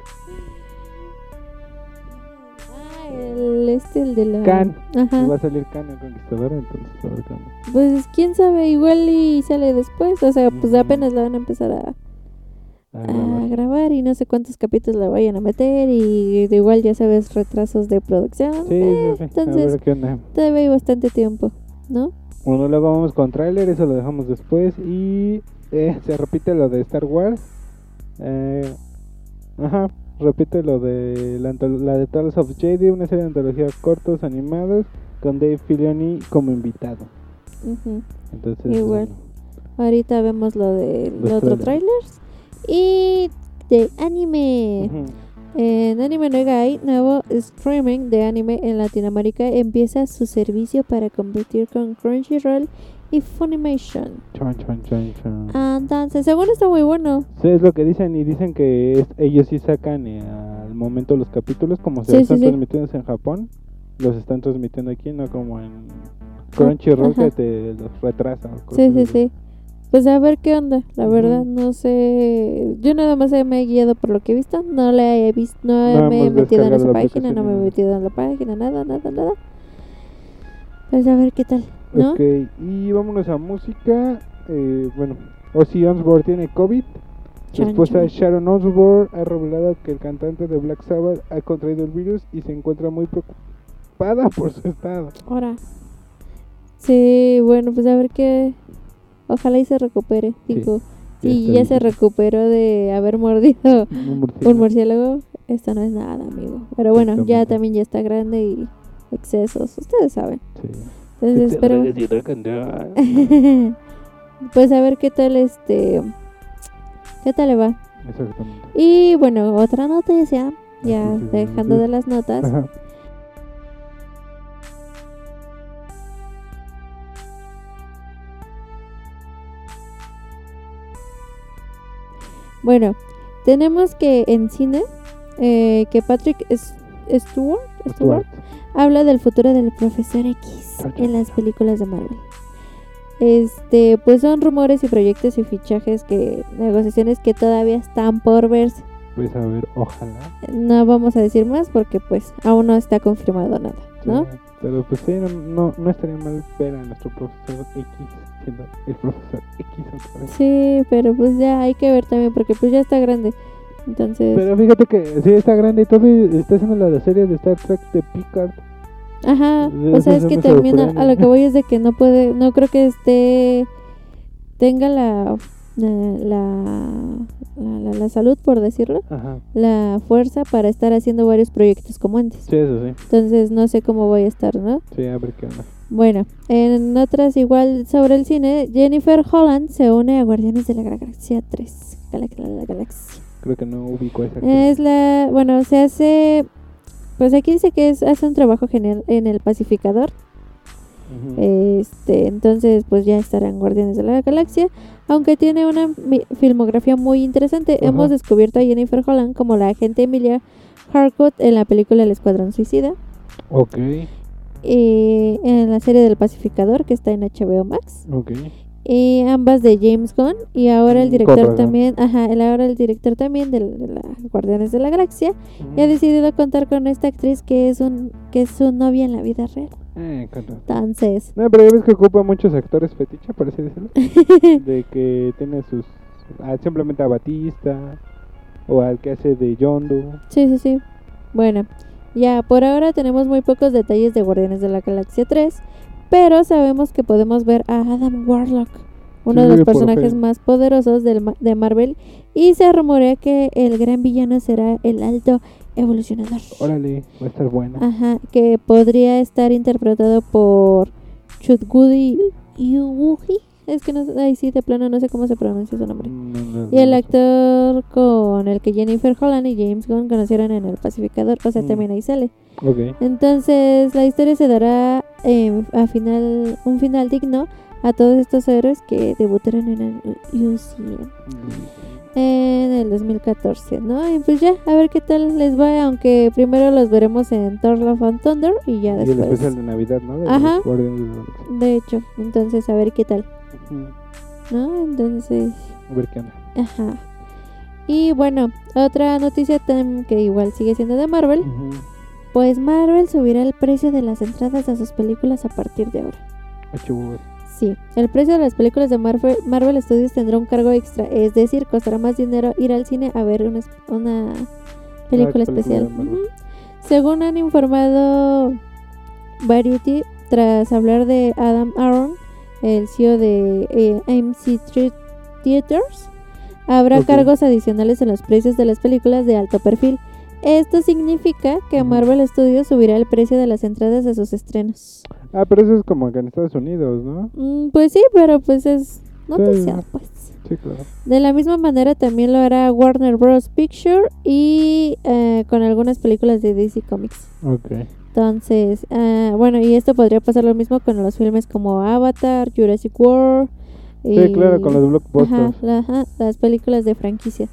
Ah, el este, el de la... Khan. Ajá. Va a salir Khan el Conquistador, entonces a ver. Pues quién sabe, igual y sale después. O sea, pues apenas la van a empezar a, A a grabar. y no sé cuántos capítulos la vayan a meter. Y de igual ya sabes, retrasos de producción. Sí, Eh, sí, sí. entonces, todavía hay bastante tiempo, ¿no? Bueno, luego vamos con tráiler, eso lo dejamos después. Y eh, se repite lo de Star Wars. Eh, ajá, repite lo de la, de Tales of Jedi, una serie de antologías cortos animados con Dave Filoni como invitado. Ujú. Entonces, Igual. bueno, Ahorita vemos lo de Los los otros trailers. trailers. Y de anime. En Anime no Gai, nuevo streaming de anime en Latinoamérica empieza su servicio para competir con Crunchyroll y Funimation. Chon, chon, chon, chon. Entonces, según está muy bueno. Sí, es lo que dicen y dicen que es- ellos sí sacan eh, al momento los capítulos como se Sí, están sí, sí. transmitiendo en Japón, los están transmitiendo aquí, no como en Crunchyroll Ajá. que te los retrasa. Sí, sí, sí. Pues a ver qué onda, la verdad, no sé. Yo nada más me he guiado por lo que he visto, no le he visto, no, me he metido en esa página, no me he metido en la página, nada, nada, nada. Pues a ver qué tal, ¿no? Ok, y vámonos a música. Eh, bueno, Ozzy Osbourne tiene COVID. Su esposa. Sharon Osbourne ha revelado que el cantante de Black Sabbath ha contraído el virus y se encuentra muy preocupada por su estado. Ahora. Sí, bueno, pues a ver qué. Ojalá y se recupere. Sí, Digo, ya si ya se recuperó de haber mordido *laughs* Un un murciélago. esto no es nada, amigo. Pero bueno, ya también ya está grande y excesos, ustedes saben. Sí. Entonces, Te pero drogas y rock and roll. pues a ver qué tal este qué tal le va. Exactamente. Y bueno, otra noticia, ya dejando de las notas. Ajá. Bueno, tenemos que en cine eh, que Patrick Stewart, Stewart habla del futuro del profesor X en las películas de Marvel. Este, pues son rumores y proyectos y fichajes que negociaciones que todavía están por verse. Pues a ver, ojalá. No vamos a decir más porque pues aún no está confirmado nada, ¿no? Sí, Pero pues sí, no, no, no estaría mal ver a nuestro profesor X el profesor X otra vez. Sí, pero pues ya hay que ver también porque pues ya está grande. Entonces, Pero fíjate que sí está grande y todo está haciendo la serie de Star Trek de Picard. ajá, o sea, es que también a, lo que voy es de que no puede, no creo que esté tenga la la, la, la, la- la salud, por decirlo, Ajá. la fuerza para estar haciendo varios proyectos como antes. Sí, eso sí. Entonces no sé cómo voy a estar, ¿no? Sí, a ver qué onda. Bueno, en otras igual sobre el cine, Jennifer Holland se une a Guardianes de la Galaxia 3. Galax- la, la galaxia. Creo que no ubico esa. Es la, bueno, se hace, pues aquí dice que es, hace un trabajo genial en el pacificador. Este, entonces pues ya estará en Guardianes de la Galaxia, aunque tiene una filmografía muy interesante. Hemos descubierto a Jennifer Holland como la agente Emilia Harcourt en la película El Escuadrón Suicida Ok, y en la serie del pacificador que está en HBO Max. ok. Y ambas de James Gunn y ahora el Mm, director también, ajá, el ahora el director también de, de la Guardianes de la Galaxia y ha decidido contar con esta actriz que es un que es su novia en la vida real. Eh. Entonces, No, pero ya ves que ocupa muchos actores fetiche, por así decirlo. *laughs* de que tiene sus. simplemente a Batista. O al que hace de Yondu. sí, sí, sí. Bueno, ya por ahora tenemos muy pocos detalles de Guardianes de la Galaxia 3, pero sabemos que podemos ver a Adam Warlock, uno Sí, de los personajes más poderosos del de Marvel y se rumorea que el gran villano será el Alto Evolucionador. Órale, va a estar buena. Ajá, que podría estar interpretado por Chutgudi Yugi. Es que no ahí sí de plano no sé cómo se pronuncia su nombre. No, no, Y el actor con el que Jennifer Holland y James Gunn conocieron en El Pacificador, o sea, Mm. también ahí sale. Ok. Entonces, la historia se dará eh, a final, un final digno a todos estos héroes que debutaron en el UCM en el 2014, ¿no? Y pues ya, a ver qué tal les va, aunque primero los veremos en Thor Love and Thunder y ya Y el después. especial de Navidad, ¿no? De Ajá. De hecho, entonces a ver qué tal, ¿no? Entonces, A ver qué onda. ajá. Y bueno, otra noticia que igual sigue siendo de Marvel, pues Marvel subirá el precio de las entradas a sus películas a partir de ahora. Ah. Sí, el precio de las películas de Marvel, Marvel Studios tendrá un cargo extra, es decir, costará más dinero ir al cine a ver una, una película película especial. Según han informado Variety, tras hablar de Adam Aaron, el CEO de eh, Thre- Theaters, habrá cargos adicionales en los precios de las películas de alto perfil. Esto significa que. Marvel Studios subirá el precio de las entradas a sus estrenos. Ah, pero eso es como acá en Estados Unidos, ¿no? Mm, pues sí, pero pues es Sí. pues. Sí, claro. De la misma manera también lo hará Warner Bros. Picture y eh, con algunas películas de DC Comics. Ok. Entonces, ah, bueno, y esto podría pasar lo mismo con los filmes como Avatar, Jurassic World. Sí, y- claro, con los Ajá, blockbusters. la- ajá, las películas de franquicia.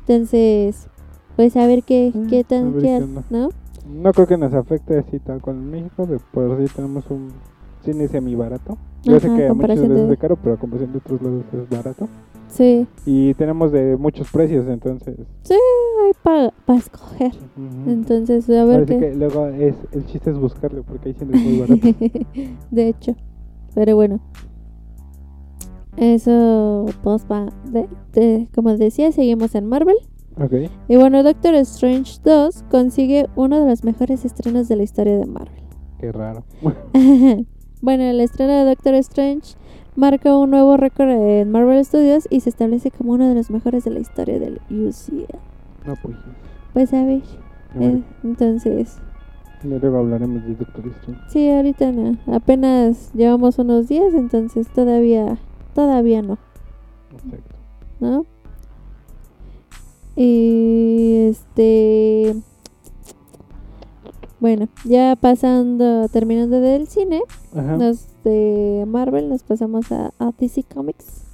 Entonces, pues a ver qué, Mm, qué tan qué. ¿no? No creo que nos afecte así tal cual en México. De por sí tenemos un cine semi barato. Yo sé Ajá, que a muchas veces de- es caro, pero a comparación de otros lados es barato. Sí, Y tenemos de muchos precios, entonces. hay para escoger. Entonces, a ver Parece qué. que luego es, el chiste es buscarlo porque hay cines muy baratos. *laughs* de hecho. Pero bueno. Eso, pues va. de- de- como decía, seguimos en Marvel. ok. Y bueno, Doctor Strange 2 consigue uno de los mejores estrenos de la historia de Marvel. Qué raro. *laughs* bueno, el estreno de Doctor Strange marca un nuevo récord en Marvel Studios y se establece como uno de los mejores de la historia del UCM. No, pues. Pues a ver, a ver. eh, entonces, luego hablaremos de Doctor Strange. Sí, ahorita no. Apenas llevamos unos días, entonces todavía, todavía no, Exacto. ¿no? Y este, bueno, ya pasando, terminando del cine, Ajá. nos de Marvel nos pasamos a, a DC Comics.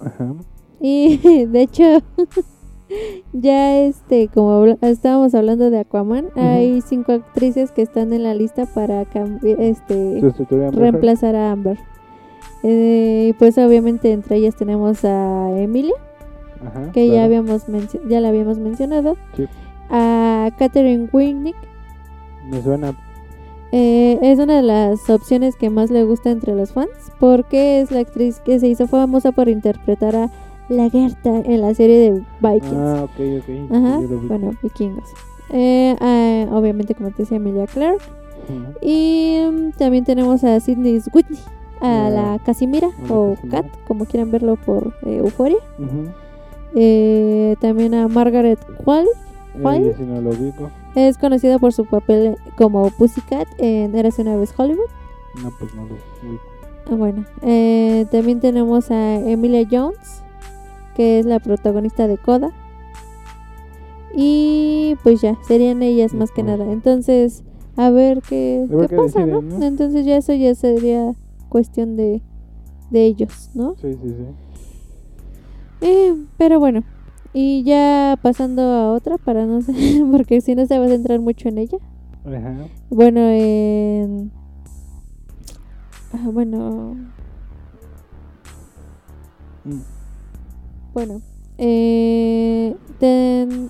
Ajá. Y *laughs* de hecho, *laughs* ya este, como estábamos hablando de Aquaman, hay cinco actrices que están en la lista para este, reemplazar a Amber. Eh, pues obviamente entre ellas tenemos a Emilia. Ajá. que ya habíamos ya la habíamos mencionado, Sí. a Catherine Winnick, Me suena. Eh, es una de las opciones que más le gusta entre los fans porque es la actriz que se hizo famosa por interpretar a la Gerta en la serie de Vikings. Ah, ok, ok. Ajá, Sí, bueno, vikingos. Eh, ah, obviamente, como te decía, Emilia Clark. Ujú. Y mm, también tenemos a Sidney Whitney, a Ah, la Casimira o. Kat, como quieran verlo por eh, Euforia. Ujú. Eh, también a Margaret Qualley. Eh, si no lo ubico. Es conocida por su papel como Pussycat en Eras una vez Hollywood. No, pues no lo. Ah, Bueno, eh, también tenemos a Emilia Jones, que es la protagonista de Coda. Y pues ya, serían ellas más que nada. Entonces, a ver qué, A ver qué qué pasa, ¿no? Entonces ya eso ya sería cuestión de, de ellos, ¿no? Sí, sí, sí. Eh, pero bueno, y ya pasando a otra, para no sé, *laughs* porque si no se va a centrar mucho en ella. Ajá. Bueno, en... ah, bueno, Mm. Bueno, eh, ten-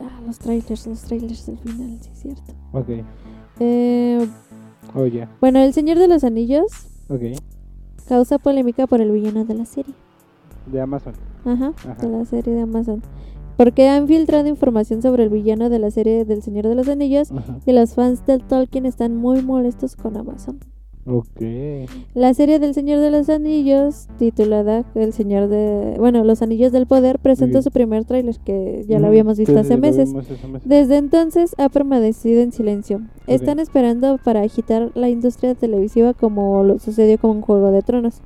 ah, los trailers, los trailers del final, sí es cierto. Ok. Eh, Oh, bueno, El Señor de los Anillos Ok. causa polémica por el villano de la serie. De Amazon. Ajá, Ajá. de la serie de Amazon. Porque han filtrado información sobre el villano de la serie del Señor de los Anillos Ajá. y los fans del Tolkien están muy molestos con Amazon. Ok. La serie del Señor de los Anillos, titulada El Señor de... Bueno, Los Anillos del Poder, presentó su primer tráiler que ya lo habíamos visto hace meses. vimos hace meses. Desde entonces ha permanecido en silencio. Están esperando para agitar la industria televisiva como lo sucedió con Juego de Tronos.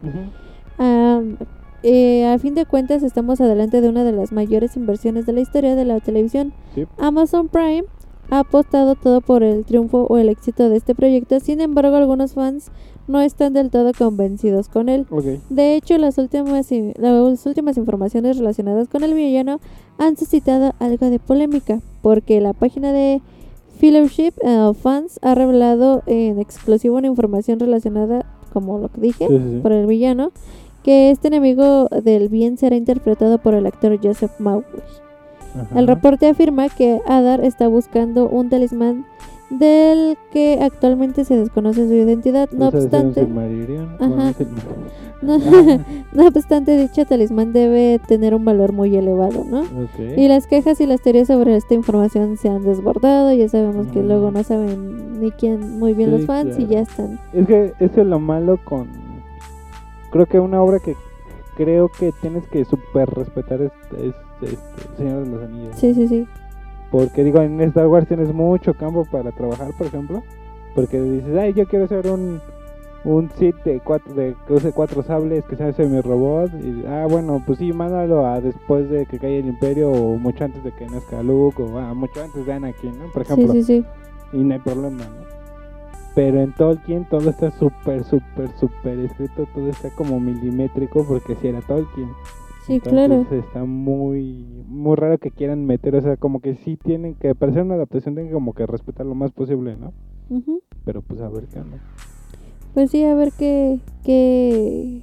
Eh, a fin de cuentas estamos adelante de una de las mayores inversiones de la historia de la televisión. Sí. Amazon Prime ha apostado todo por el triunfo o el éxito de este proyecto, sin embargo algunos fans no están del todo convencidos con él. De hecho, las últimas, las últimas informaciones relacionadas con el villano han suscitado algo de polémica, porque la página de Fellowship of Fans ha revelado en exclusivo una información relacionada, como lo que dije, Sí, sí, sí. por el villano, que este enemigo del bien será interpretado por el actor Joseph Mowgli. El reporte afirma que Adar está buscando un talismán del que actualmente se desconoce su identidad. No obstante, Ajá. Silmarillion. *laughs* *laughs* no, obstante, dicho talismán debe tener un valor muy elevado, ¿no? Ok. Y las quejas y las teorías sobre esta información se han desbordado. Ya sabemos que Mm. luego no saben ni quién muy bien Sí, los fans y ya están. Es que eso es lo malo con. Creo que una obra que creo que tienes que super respetar es, es este, Señor de los Anillos. Sí, sí, sí. Porque digo, en Star Wars tienes mucho campo para trabajar, por ejemplo. Porque dices, ay, yo quiero ser un, un Sith de cuatro, de, que use cuatro sables, que sea mi robot. Y, ah, bueno, pues sí, mándalo a después de que caiga el Imperio o mucho antes de que nazca Luke o ah, mucho antes de Anakin, ¿no? Por Sí, ejemplo. sí, sí. Y no hay problema, ¿no? Pero en Tolkien todo está súper, súper, súper escrito, todo está como milimétrico porque si era Tolkien. Sí, claro. Entonces está muy, muy raro que quieran meter, o sea, como que sí tienen que, para hacer una adaptación tienen como que respetar lo más posible, ¿no? Ujú. Pero pues a ver qué onda. Pues sí, a ver qué, qué,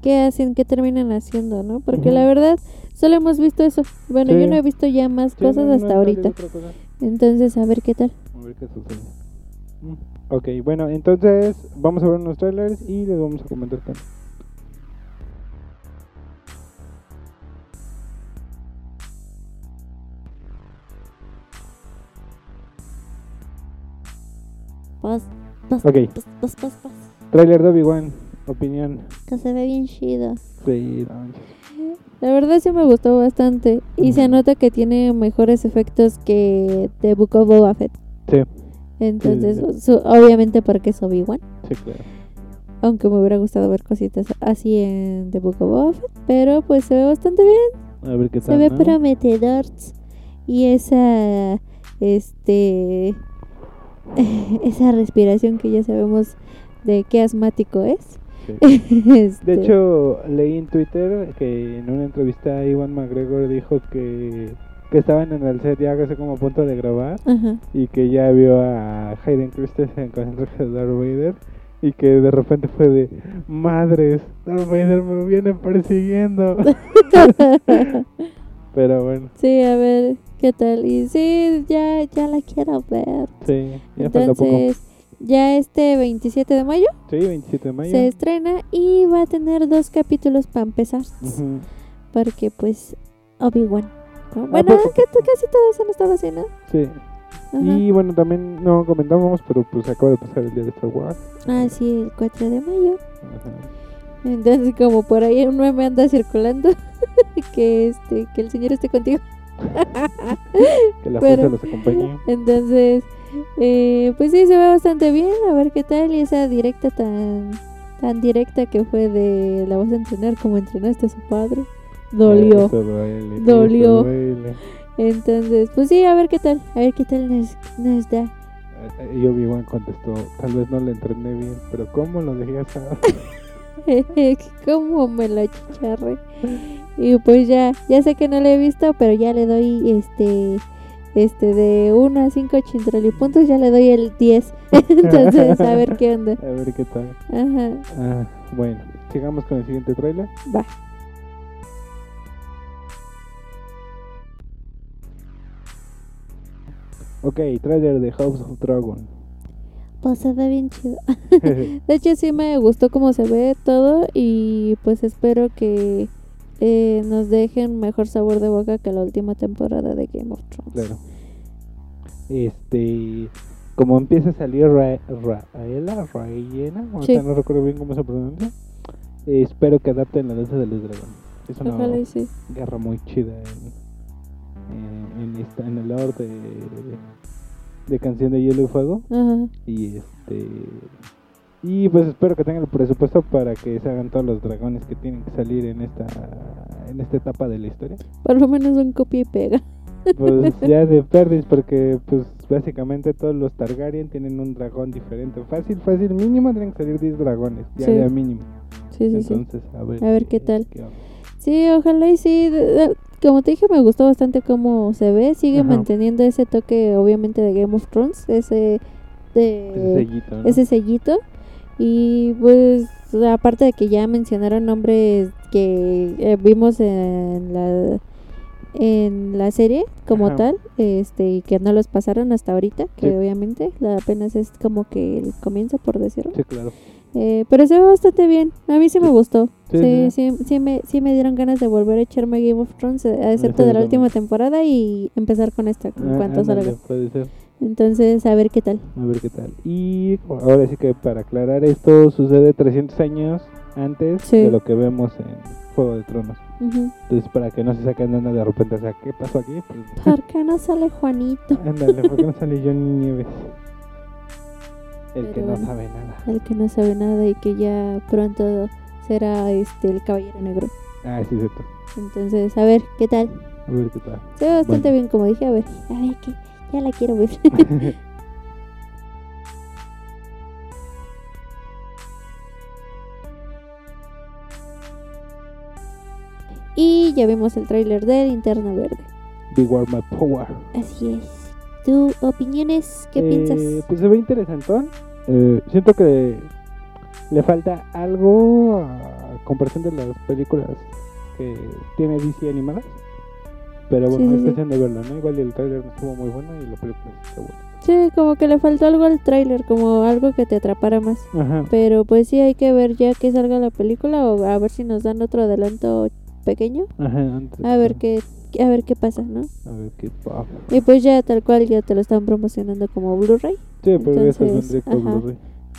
qué hacen, qué terminan haciendo, ¿no? Porque la verdad, solo hemos visto eso. Bueno, Sí. yo no he visto ya más Sí, cosas no, hasta ahorita. cosa. Entonces, a ver qué tal. A ver qué sucede. Mm, Ok, bueno, entonces vamos a ver unos trailers y les vamos a comentar también. Ok. Trailer de Obi-Wan, opinión. Que se ve bien chido. Sí, no, La verdad sí me gustó bastante. Y se nota que tiene mejores efectos que The Book of Boba Fett. Sí, Entonces, sí. su- obviamente porque es Obi-Wan. sí, claro. Aunque me hubiera gustado ver cositas así en The Book of Boba Fett, Pero pues se ve bastante bien. A ver qué Se tal. ve ¿no? prometedor. Y esa. Este. *laughs* Esa respiración que ya sabemos de qué asmático es. Sí. *laughs* Este, De hecho, leí en Twitter que en una entrevista Iwan McGregor dijo que, que estaban en el set ya casi como a punto de grabar Ajá. y que ya vio a Hayden Christensen con el Darth Vader y que de repente fue de madres, Darth Vader me viene persiguiendo. *laughs* *laughs* Pero bueno, Sí, a ver qué tal. Y sí, ya, ya la quiero ver. sí, ya falta poco. Entonces, ya este 27 de mayo Sí, 27 de mayo. se estrena y va a tener dos capítulos para empezar. Porque pues Obi-Wan. ¿No? Ah, Bueno, pues- que casi todos han estado así, ¿no? Sí. Ajá. Y bueno, también no comentamos, pero pues acaba de pasar el día de Star Wars. Ah, sí, el 4 de mayo. Ajá. Entonces, como por ahí un meme anda circulando, *laughs* que este, que el señor esté contigo. *laughs* Que la fuerza los acompañe. Entonces, eh, pues sí, se ve bastante bien. A ver qué tal. Y esa directa tan, tan directa que fue de la vas a entrenar como entrenaste a su padre. Dolió. Duele, Dolió. duele. Entonces, pues sí, a ver qué tal. A ver qué tal nos, nos da. Y Obi-Wan contestó, tal vez no le entrené bien, pero ¿cómo lo dejé asado? *laughs* Como me la chicharré. Y pues ya, ya sé que no lo he visto, pero ya le doy este este de 1 a 5 puntos, ya le doy el 10. *laughs* Entonces, a ver qué onda. *laughs* A ver qué tal. Ajá, Ah, bueno, sigamos con el siguiente tráiler. va. Ok, tráiler de House of Dragon. Pues se ve bien chido. *laughs* De hecho, sí me gustó cómo se ve todo y pues espero que eh, nos dejen mejor sabor de boca que la última temporada de Game of Thrones. claro. Este, como empieza a salir Ra Raela, Raena, Sí. no recuerdo bien cómo se pronuncia. eh, espero que adapten la danza de los dragones. Es una Ojalá sí. guerra muy chida en, en, en esta- en el lore de, de Canción de Hielo y Fuego. Ajá. Y este y pues espero que tengan el presupuesto para que se hagan todos los dragones que tienen que salir en esta en esta etapa de la historia. Por lo menos un copia y pega. Pues *laughs* ya de perdis porque pues básicamente todos los Targaryen tienen un dragón diferente. Fácil, fácil, mínimo tienen que salir 10 dragones, ya Sí. de mínimo. Sí, sí, sí. Entonces, a ver. A ver qué tal. Sí, ojalá y sí. Como te dije, me gustó bastante cómo se ve. Sigue Ajá. manteniendo ese toque, obviamente, de Game of Thrones. Ese, de, Ese sellito, ¿no? ese sellito. Y pues, aparte de que ya mencionaron nombres que eh, vimos en la en la serie como Ajá. tal, este, y que no los pasaron hasta ahorita, que Sí. obviamente la- apenas es como que el comienzo, por decirlo. Sí, claro. Eh, pero se ve bastante bien. A mí sí me gustó. Sí, Sí, sí. me, sí me dieron ganas de volver a echarme Game of Thrones, eh, excepto de la última temporada y empezar con esta en Ah, cuanto ándale, salga. puede ser. Entonces, a ver qué tal. A ver qué tal. Y ahora sí que para aclarar esto sucede 300 años antes Sí. de lo que vemos en Juego de Tronos. Entonces para que no se saquen onda de repente, o sea, ¿qué pasó aquí? Pues ¿Por qué no sale Juanito? ándale, ¿por qué no sale *laughs* Johnny Nieves? El que no bueno. sabe nada. El que no sabe nada y que ya pronto será este el Caballero Negro. Ah, sí, cierto. Entonces, a ver qué tal. A ver qué tal. Se ve bastante Bueno. bien, como dije. A ver, a ver qué. Ya la quiero ver. *laughs* *laughs* y ya vimos el tráiler de Linterna Verde. Big War My Power. Así es. ¿Tu opiniones? ¿Qué Eh, piensas? Pues se ve interesantón. Eh, siento que le falta algo a comparación de las películas que tiene DC animadas. Pero bueno, Sí, sí, es sí. verlo, ¿no? Igual el trailer no estuvo muy bueno y la película está buena. Sí, como que le faltó algo al tráiler, como algo que te atrapara más. Ajá. Pero pues sí, hay que ver ya que salga la película o a ver si nos dan otro adelanto pequeño. Ajá, antes A ver qué, a ver qué pasa, ¿no? A ver qué pasa. Y pues ya tal cual ya te lo están promocionando como Blu-ray. Sí, pero Entonces, pues, ajá.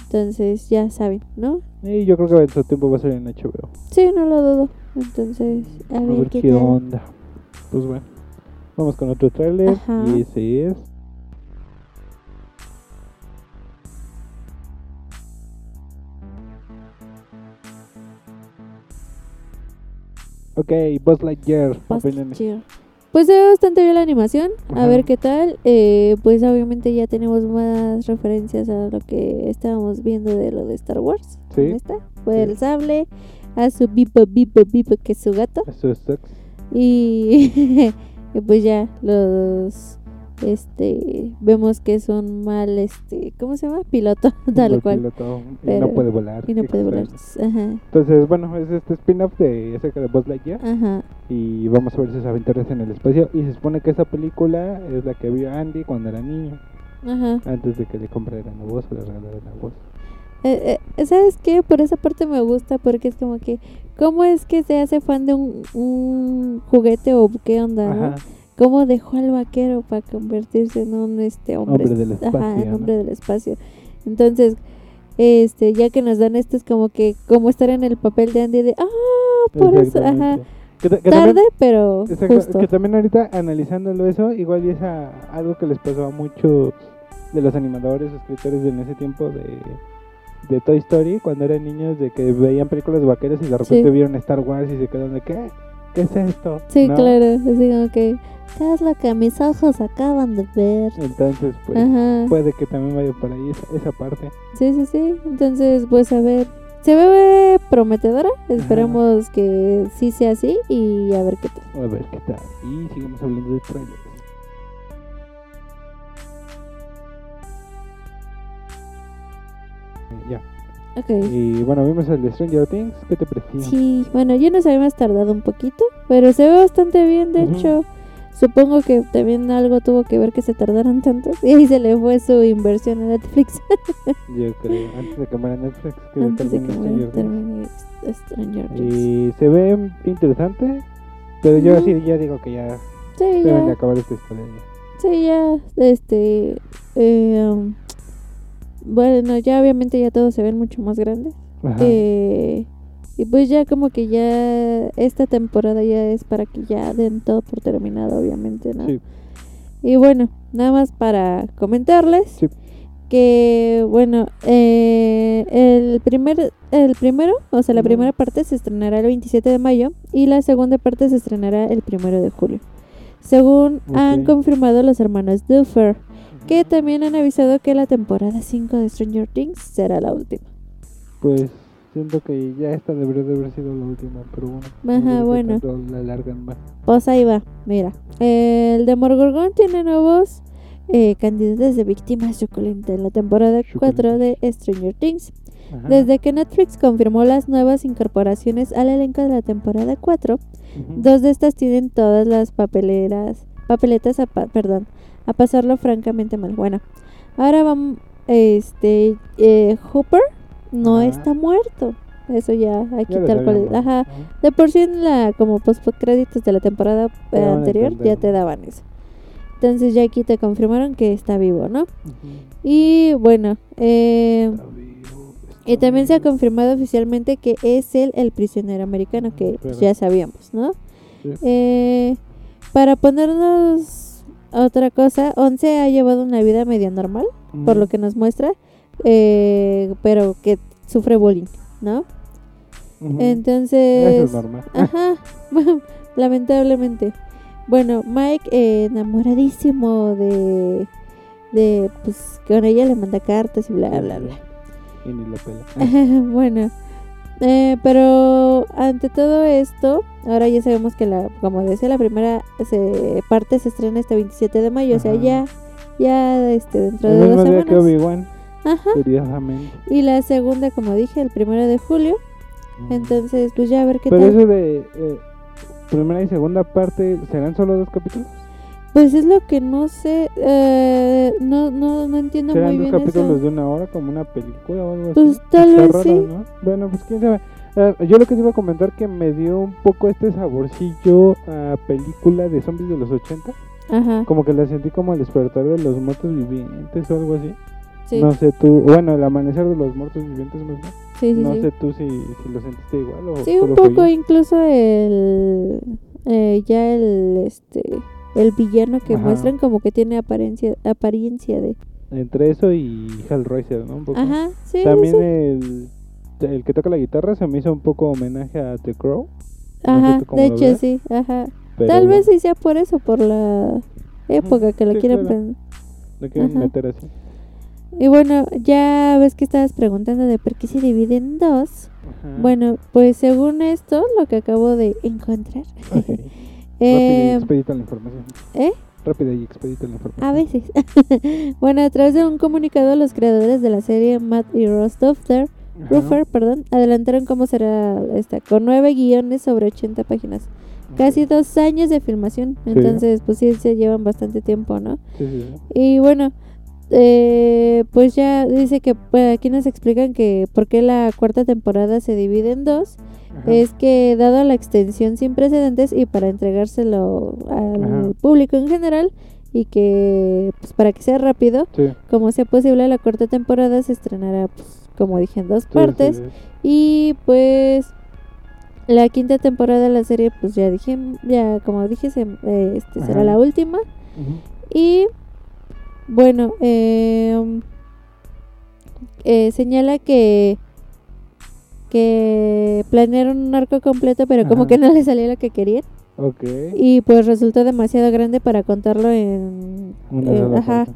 Entonces, ya saben, ¿no? Y yo creo que en su tiempo va a ser en HBO. Sí, no lo dudo. Entonces, a, a ver, ver, qué, qué onda. Pues bueno, vamos con otro trailer. Ajá. Y ese es. Ok, Buzz Lightyear. Buzz Lightyear. Pues se ve bastante bien la animación. A Ajá. ver qué tal. Eh, pues obviamente ya tenemos más referencias a lo que estábamos viendo de lo de Star Wars. Sí. ¿Dónde está? Fue Sí. el sable, a su bipa, bipa, bipa, que es su gato. Sucks. Y, y *laughs* pues ya los este vemos que es un mal este ¿cómo se llama? piloto *laughs* tal El cual piloto, y Pero- no puede volar. y no puede volar ajá Entonces, bueno, es este spin-off de acerca de Buzz Lightyear. ajá Y vamos a ver sus aventuras en el espacio. Y se supone que esa película es la que vio Andy cuando era niño. ajá Antes de que le compraran la voz o le regalaran la voz. Eh, eh, ¿Sabes qué? Por esa parte me gusta porque es como que, ¿cómo es que se hace fan de un, un juguete o qué onda? no? Ajá. ¿Cómo dejó al vaquero para convertirse en un este hombre, Hombre del Ajá, espacio, en ¿no? hombre del espacio. Entonces, este, ya que nos dan esto es como que, como estar en el papel de Andy de, ah, por eso, ajá. Que, que Tarde, también, pero exacto, justo. que también ahorita analizándolo eso, igual y es a- algo que les pasó a muchos de los animadores, escritores de en ese tiempo de, de Toy Story, cuando eran niños, de que veían películas de vaqueros y de repente Sí. vieron Star Wars y se quedaron de ¿qué? ¿Qué es esto? Sí, ¿No? claro, así como que, ¿qué es lo que mis ojos acaban de ver? Entonces, pues Ajá. puede que también vaya por ahí esa, esa parte. Sí, sí, sí. Entonces, pues a ver. Se ve prometedora. Esperemos que sí sea así y a ver qué tal. A ver qué tal. Y sigamos hablando de trailers. Eh, Ya. Ok. Y bueno, vimos el de Stranger Things. ¿Qué te pareció? Sí, bueno, ya nos habíamos tardado un poquito, pero se ve bastante bien, de hecho. Supongo que también algo tuvo que ver que se tardaron tanto. *laughs* Y ahí se le fue su inversión a Netflix *laughs* Yo creo. Antes de que muera Netflix, que antes de que Stranger termine, Things. termine Stranger Things. Y se ve interesante. Pero yo Ujú. sí ya digo que ya Sí, deben de ya. acabar esta historia. ya. Sí, ya, este, eh, um, bueno, ya obviamente ya todos se ven mucho más grandes. Ajá. Eh, y pues ya como que ya esta temporada ya es para que ya den todo por terminado, obviamente, ¿no? Sí. Y bueno, nada más para comentarles Sí. que, bueno, eh, el primer, el primero, o sea, la primera parte se estrenará el 27 de mayo y la segunda parte se estrenará el primero de julio. Según han confirmado los hermanos Duffer, que también han avisado que la temporada 5 de Stranger Things será la última. Pues siento que ya esta debería de haber sido la última, pero bueno. no Ajá, bueno. La alargan más. Pues ahí va, mira. El Demogorgon tiene nuevos eh, candidatos de víctimas suculentas en la temporada 4 de Stranger Things. Ajá. Desde que Netflix confirmó las nuevas incorporaciones al elenco de la temporada 4, Ujú. dos de estas tienen todas las papeleras, papeletas a, pa- perdón, a pasarlo francamente mal. Bueno, ahora vamos, este, eh, Hooper no Ajá. está muerto. Eso ya, aquí Ya tal cual, ajá. ¿no? De por sí en la como post créditos de la temporada Te eh, anterior ya te daban eso. Entonces ya aquí te confirmaron que está vivo, ¿no? Y bueno, eh, Está vivo, y también se ha confirmado oficialmente que es él el prisionero americano, que pues, ya sabíamos, ¿no? Sí. Eh, para ponernos otra cosa, Once ha llevado una vida medio normal, por lo que nos muestra, eh, pero que sufre bullying, ¿no? Entonces... Eso es normal. *laughs* Ajá, *laughs* lamentablemente. Bueno, Mike eh, enamoradísimo de, de, pues con ella le manda cartas y bla, bla, bla. Y ni lo pela. *laughs* bueno, eh, pero ante todo esto, ahora ya sabemos que la, como decía, la primera se, parte se estrena este 27 de mayo, o sea, ya, ya este, dentro El de dos que semanas. Obi-Wan, Ajá. curiosamente. Y la segunda, como dije, el primero de julio. Entonces, pues ya a ver qué Pero tal. eso de eh, primera y segunda parte, ¿serán solo dos capítulos? Pues es lo que no sé, eh, no, no, no entiendo muy ¿Serán dos bien capítulos eso. de una hora como una película o algo Pues así? tal Está vez raro, sí. ¿no? Bueno, pues quién sabe. Eh, yo lo que te iba a comentar que me dio un poco este saborcillo a película de zombies de los 80. Ajá, Como que la sentí como el despertar de los muertos vivientes o algo así. Sí, No sé tú, bueno, el amanecer de los muertos vivientes sí, sí, no sé tú si, si lo sentiste igual o Sí, un poco, incluso el, eh, ya el, este, el villano que Ajá. muestran como que tiene apariencia, apariencia de, Entre eso y Hellraiser, ¿no? Un poco. ajá, sí, También sí. el, el que toca la guitarra se me hizo un poco homenaje a The Crow. No sé Ajá, de hecho sí, ajá. pero Tal vez sí sea por eso, por la época que lo quieren claro. pen- Lo quieren ajá. meter así. Y bueno, ya ves que estabas preguntando de por qué se divide en dos. Ajá. Bueno, pues según esto, lo que acabo de encontrar. *laughs* *laughs* Ok. Rápido y eh, expedita la información. ¿Eh? Rápida y expedita la información. A veces. *laughs* bueno, a través de un comunicado, los creadores de la serie Matt y Ross Duffer. Ruffer, perdón, adelantaron cómo será esta, con nueve guiones sobre 80 páginas. Casi dos años de filmación, Sí. entonces pues sí se llevan bastante tiempo, ¿no? Sí, sí. Y bueno, eh, pues ya dice que pues, aquí nos explican que por qué la cuarta temporada se divide en dos. Ajá. Es que dado la extensión sin precedentes y para entregárselo al Ajá. público en general y que pues para que sea rápido, Sí. como sea posible, la cuarta temporada se estrenará pues como dije en dos Sí, partes sí, y pues la quinta temporada de la serie pues ya dije, ya como dije, se- eh, este, será la última y bueno, eh, eh, señala que que planearon un arco completo, pero como que no le salió lo que querían. Ok. Y pues resultó demasiado grande para contarlo en, ajá,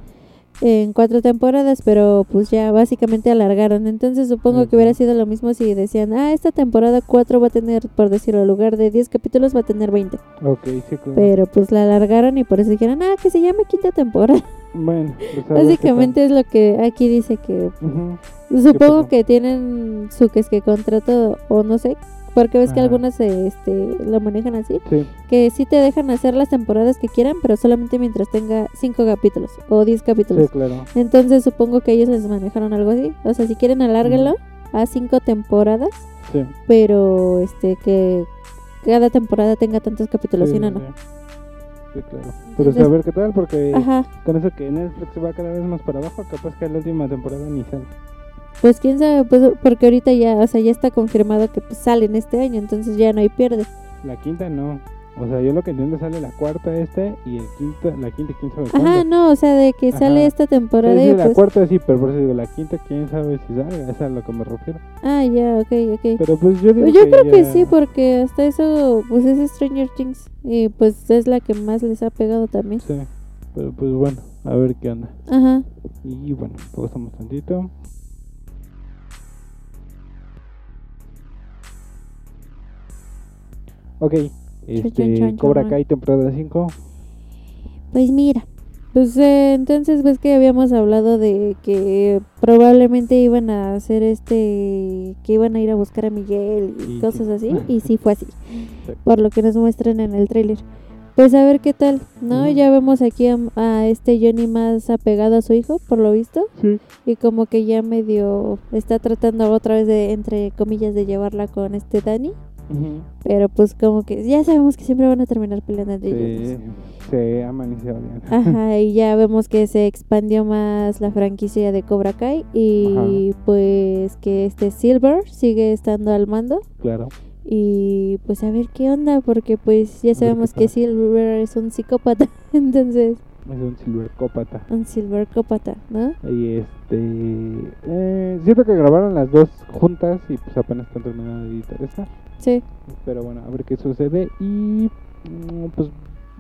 en cuatro temporadas, pero pues ya básicamente alargaron. Entonces supongo que hubiera sido lo mismo si decían, ah, esta temporada 4 va a tener, por decirlo, en lugar de 10 capítulos va a tener 20. Ok, sí, claro. Pero pues la alargaron y por eso dijeron, ah, que se llame quinta temporada. Bueno, pues Básicamente es lo que aquí dice que. Ujú. Supongo que tienen su que es que contrato o no sé, porque ves que algunas este lo manejan así, Sí, que sí te dejan hacer las temporadas que quieran, pero solamente mientras tenga cinco capítulos o 10 sí, capítulos. claro. Entonces supongo que ellos les manejaron algo así, o sea, si quieren alárguenlo a cinco temporadas, Sí. pero este que cada temporada tenga tantos capítulos, sí, si no sí, no. Sí. Sí, claro. Pero Entonces- saber qué tal, porque Ajá, con eso que Netflix va cada vez más para abajo, capaz que la última temporada ni sale. pues quién sabe, pues porque ahorita ya, o sea, ya está confirmado que pues, salen este año, entonces ya no hay pierde. La quinta no. O sea, yo lo que entiendo sale la cuarta este y el quinta, la quinta quién sabe Ajá, cuándo. no, o sea, de que Ajá. sale esta temporada sí, y la pues... cuarta sí, pero por eso digo, la quinta quién sabe si salga, esa es a lo que me refiero. Ah, ya, ok, ok. Pero pues yo digo Pues yo creo que sí, porque hasta eso, pues es Stranger Things. Y pues es la que más les ha pegado también. Sí, pero pues bueno, a ver qué onda. Ajá. Y bueno, pausamos tantito. Ok, este, chan, Cobra. Kai temporada 5. Pues mira. Pues eh, entonces ves que habíamos hablado de que probablemente iban a hacer este, que iban a ir a buscar a Miguel y Y cosas sí. así. *laughs* Y sí fue así. Sí. Por lo que nos muestran en el tráiler. Pues a ver qué tal, ¿no? Ujú. Ya vemos aquí a, a este Johnny más apegado a su hijo, por lo visto. Sí. y como que ya medio está tratando otra vez de entre comillas de llevarla con este Pero pues como que ya sabemos que siempre van a terminar peleando entre Sí, ellos se aman y se odian. ajá *laughs* y ya vemos que se expandió más la franquicia de Cobra Kai y pues que este Silver sigue estando al mando Claro. y pues a ver qué onda porque pues ya sabemos que. Silver es un psicópata *laughs* entonces Es un silvercópata. un silvercópata ¿no? Y este. Eh, siento que grabaron las dos juntas y pues apenas están terminando de editar esta. sí Pero bueno, a ver qué sucede. Y mm, pues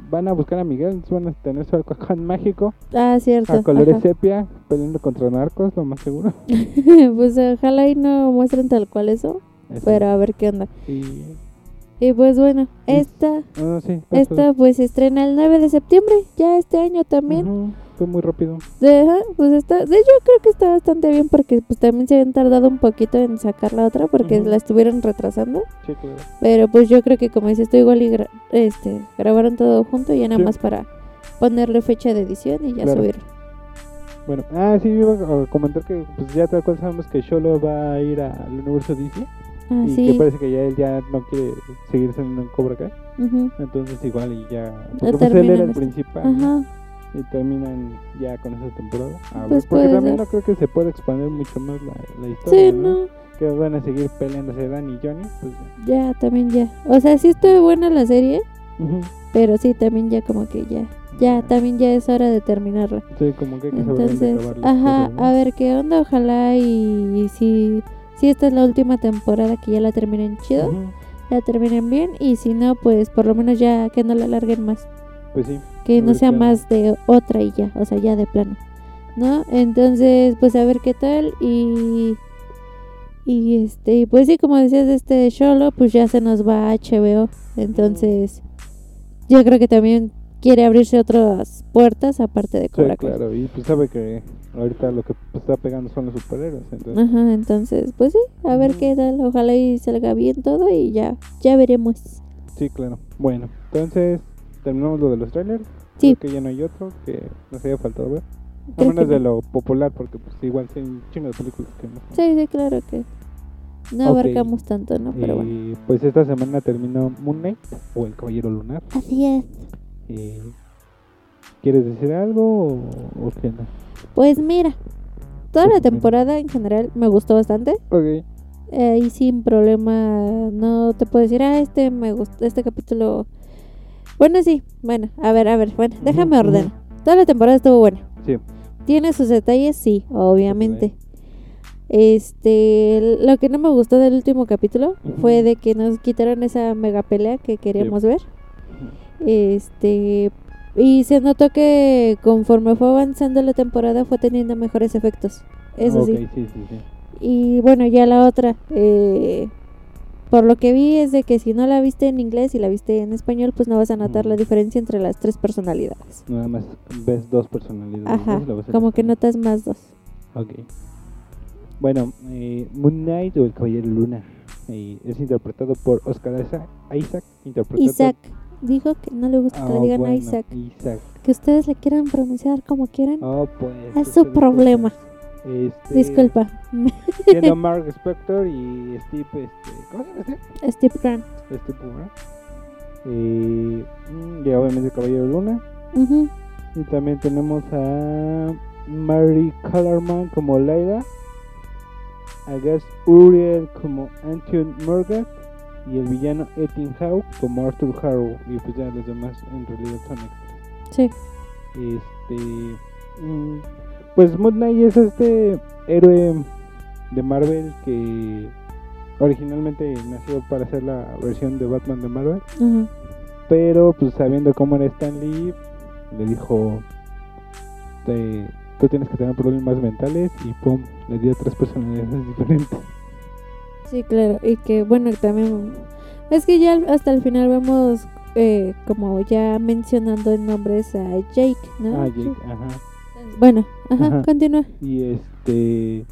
van a buscar a Miguel. entonces Van a tener su alcohol *laughs* mágico. ah cierto A colores ajá. sepia. Peleando contra narcos, lo más seguro. *laughs* pues ojalá y no muestren tal cual eso, pero a ver qué onda. Y. Y pues bueno, Sí. esta, sí. vas, esta pues se estrena el 9 de septiembre, ya este año también. Fue muy rápido. Ajá, pues está, de hecho creo que está bastante bien porque pues también se habían tardado un poquito en sacar la otra porque la estuvieron retrasando. Sí, claro. Pero pues yo creo que como dices tú igual y gra- este, grabaron todo junto y ya nada más para ponerle fecha de edición y ya Claro. subir. Bueno, ah, sí, iba a comentar que pues ya tal cual sabemos que Sholo va a ir al universo DC. Ah, y sí. que parece que ya él ya no quiere seguir saliendo en Cobra Kai. Entonces igual y ya... Porque pues él era el este- principal. Y terminan ya con esa temporada. A ver, Pues porque puede también ser. no creo que se pueda expandir mucho más la, la historia, Sí, ¿no? no. Que van a seguir peleándose Dan y Johnny, pues ya. Ya, también ya. O sea, sí estuvo buena la serie, pero sí, también ya como que ya. Ya, también ya es hora de terminarla. Sí, como que hay Entonces, ajá, cosas, ¿no? a ver qué onda, ojalá y, y si, si esta es la última temporada que ya la terminen chido. Ya terminen bien y si no, pues por lo menos ya que no la alarguen más. Pues sí. Que no sea más de otra y ya, o sea, ya de plano. ¿No? Entonces, pues a ver qué tal y... Y este, pues sí, como decías, este Sholo, pues ya se nos va a HBO. Entonces, yo creo que también quiere abrirse otras puertas aparte de Sí, Cobra Kai. claro, y pues sabe que ahorita lo que está pegando son los superhéroes, entonces Ajá, entonces, pues sí, a ver qué tal. Ojalá y salga bien todo y ya, ya veremos. sí, claro. Bueno, entonces terminamos lo de los trailers. Sí. Creo que ya no hay otro que nos haya faltado ver. A menos de lo popular, porque pues igual sí hay un chingo de películas que no. Sí, sí, claro que no abarcamos tanto, ¿no? Pero bueno. Y pues esta semana terminó Moon Knight o El Caballero Lunar. Así es. Eh, ¿Quieres decir algo o, o qué no? Pues mira, toda la temporada en general me gustó bastante. Ok. Eh, y sin problema, no te puedo decir, ah, este me gustó, este capítulo. Bueno, sí, bueno, a ver, a ver, bueno, déjame ordenar. Toda la temporada estuvo buena. Sí. ¿Tiene sus detalles? Sí, obviamente. Este, lo que no me gustó del último capítulo fue de que nos quitaron esa mega pelea que queríamos ver. Este, y se notó que conforme fue avanzando la temporada fue teniendo mejores efectos. Eso sí. sí, sí, sí. Y bueno, ya la otra, eh, por lo que vi es de que si no la viste en inglés y la viste en español, pues no vas a notar la Mm. diferencia entre las tres personalidades. Nada más ves dos personalidades. Ajá, como que notas más dos. Ok. Bueno, eh, Moon Knight o El Caballero Luna eh, es interpretado por Oscar Isaac. Isaac interpretado Isaac dijo que no le gusta que Ah, le digan a bueno, Isaac. Isaac. Que ustedes le quieran pronunciar como quieran. Oh, pues. Es usted su problema. Este, Disculpa. Siendo *laughs* Mark Spector y Steve, este, ¿cómo se llama este? Steve Grant. Steve Grant. Eh, mm, y obviamente Caballero Luna. Y también tenemos a Mary Kellerman como Lyra, a Gus Uriel como Antion Morgan y el villano Ethan Howe como Arthur Harrow. Y pues ya los demás en realidad son extras. Sí. Este. mm, pues Moon Knight es este héroe de Marvel que originalmente nació para hacer la versión de Batman de Marvel. Pero pues sabiendo cómo era Stan Lee, le dijo, "Te- tú tienes que tener problemas mentales y pum, le dio tres personalidades *laughs* diferentes. Sí, claro. Y que bueno, también. Es que ya hasta el final vemos. eh, como ya mencionando en nombres a Jake, ¿no? Ah, Jake, ajá. Bueno, ajá, Ajá. continúa. Y este,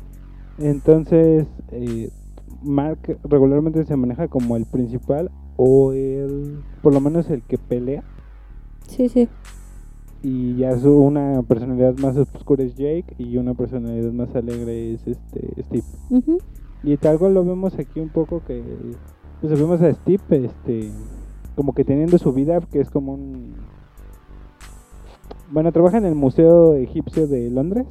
entonces, eh, Mark regularmente se maneja como el principal o el, por lo menos el que pelea. Sí, sí. Y ya su, una personalidad más oscura es Jake y una personalidad más alegre es este Steve. Ujú. Y tal cual lo vemos aquí un poco que pues vemos a Steve este como que teniendo su vida que es como un bueno, trabaja en el Museo Egipcio de Londres.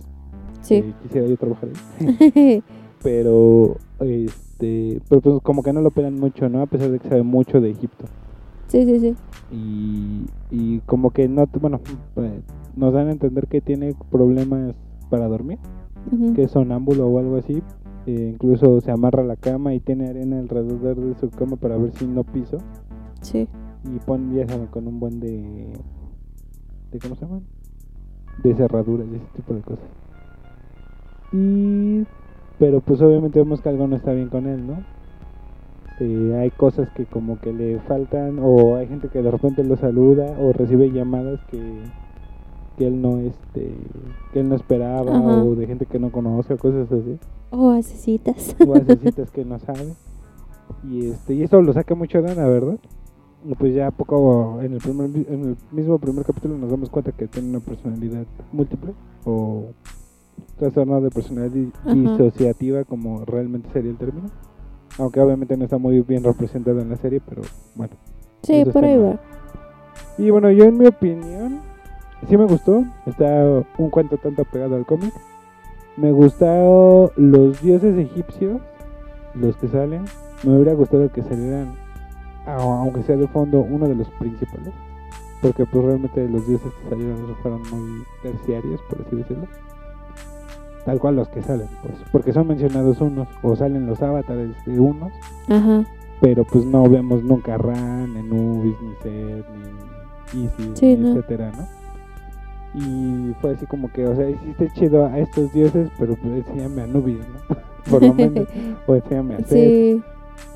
Sí. que quisiera yo trabajar ahí. *laughs* pero este pero pues como que no lo pelan mucho, ¿no? A pesar de que sabe mucho de Egipto. sí, sí, sí. Y, y como que no, bueno, eh, nos dan a entender que tiene problemas para dormir, que es sonámbulo o algo así. Eh, incluso se amarra la cama y tiene arena alrededor de su cama para ver si no piso. Sí. Y pone, ya saben, con un buen de, de. ¿Cómo se llaman? De cerraduras y ese tipo de cosas. Y. Pero pues obviamente vemos que algo no está bien con él, ¿no? Eh, hay cosas que como que le faltan, o hay gente que de repente lo saluda, o recibe llamadas que, que él no este que él no esperaba, Ajá. o de gente que no conoce, o cosas así Oh, asesitas. o necesitas que no sabe. Y este y esto lo saca mucho de Ana, ¿verdad? Y pues ya poco en el primer en el mismo primer capítulo nos damos cuenta que tiene una personalidad múltiple o trastorno de personalidad Ajá. disociativa como realmente sería el término. Aunque obviamente no está muy bien representado en la serie, pero bueno. Sí, Eso por ahí va. Y bueno, yo en mi opinión, sí me gustó. Está un cuento tanto pegado al cómic. Me gustaron los dioses egipcios, los que salen. Me hubiera gustado que salieran, aunque sea de fondo, uno de los principales. Porque pues realmente los dioses que salieron fueron muy terciarios, por así decirlo. Tal cual los que salen, pues. Porque son mencionados unos, o salen los avatares de unos, Ajá. pero pues no vemos nunca Ran, ni Nubis, ni Seth, ni Isis, Sí, ni no. etcétera, ¿no? Y fue así como que, o sea, hiciste chido a estos dioses, pero pues enséñame a Nubis, ¿no? *laughs* Por lo menos, o enséñame a *laughs* sí,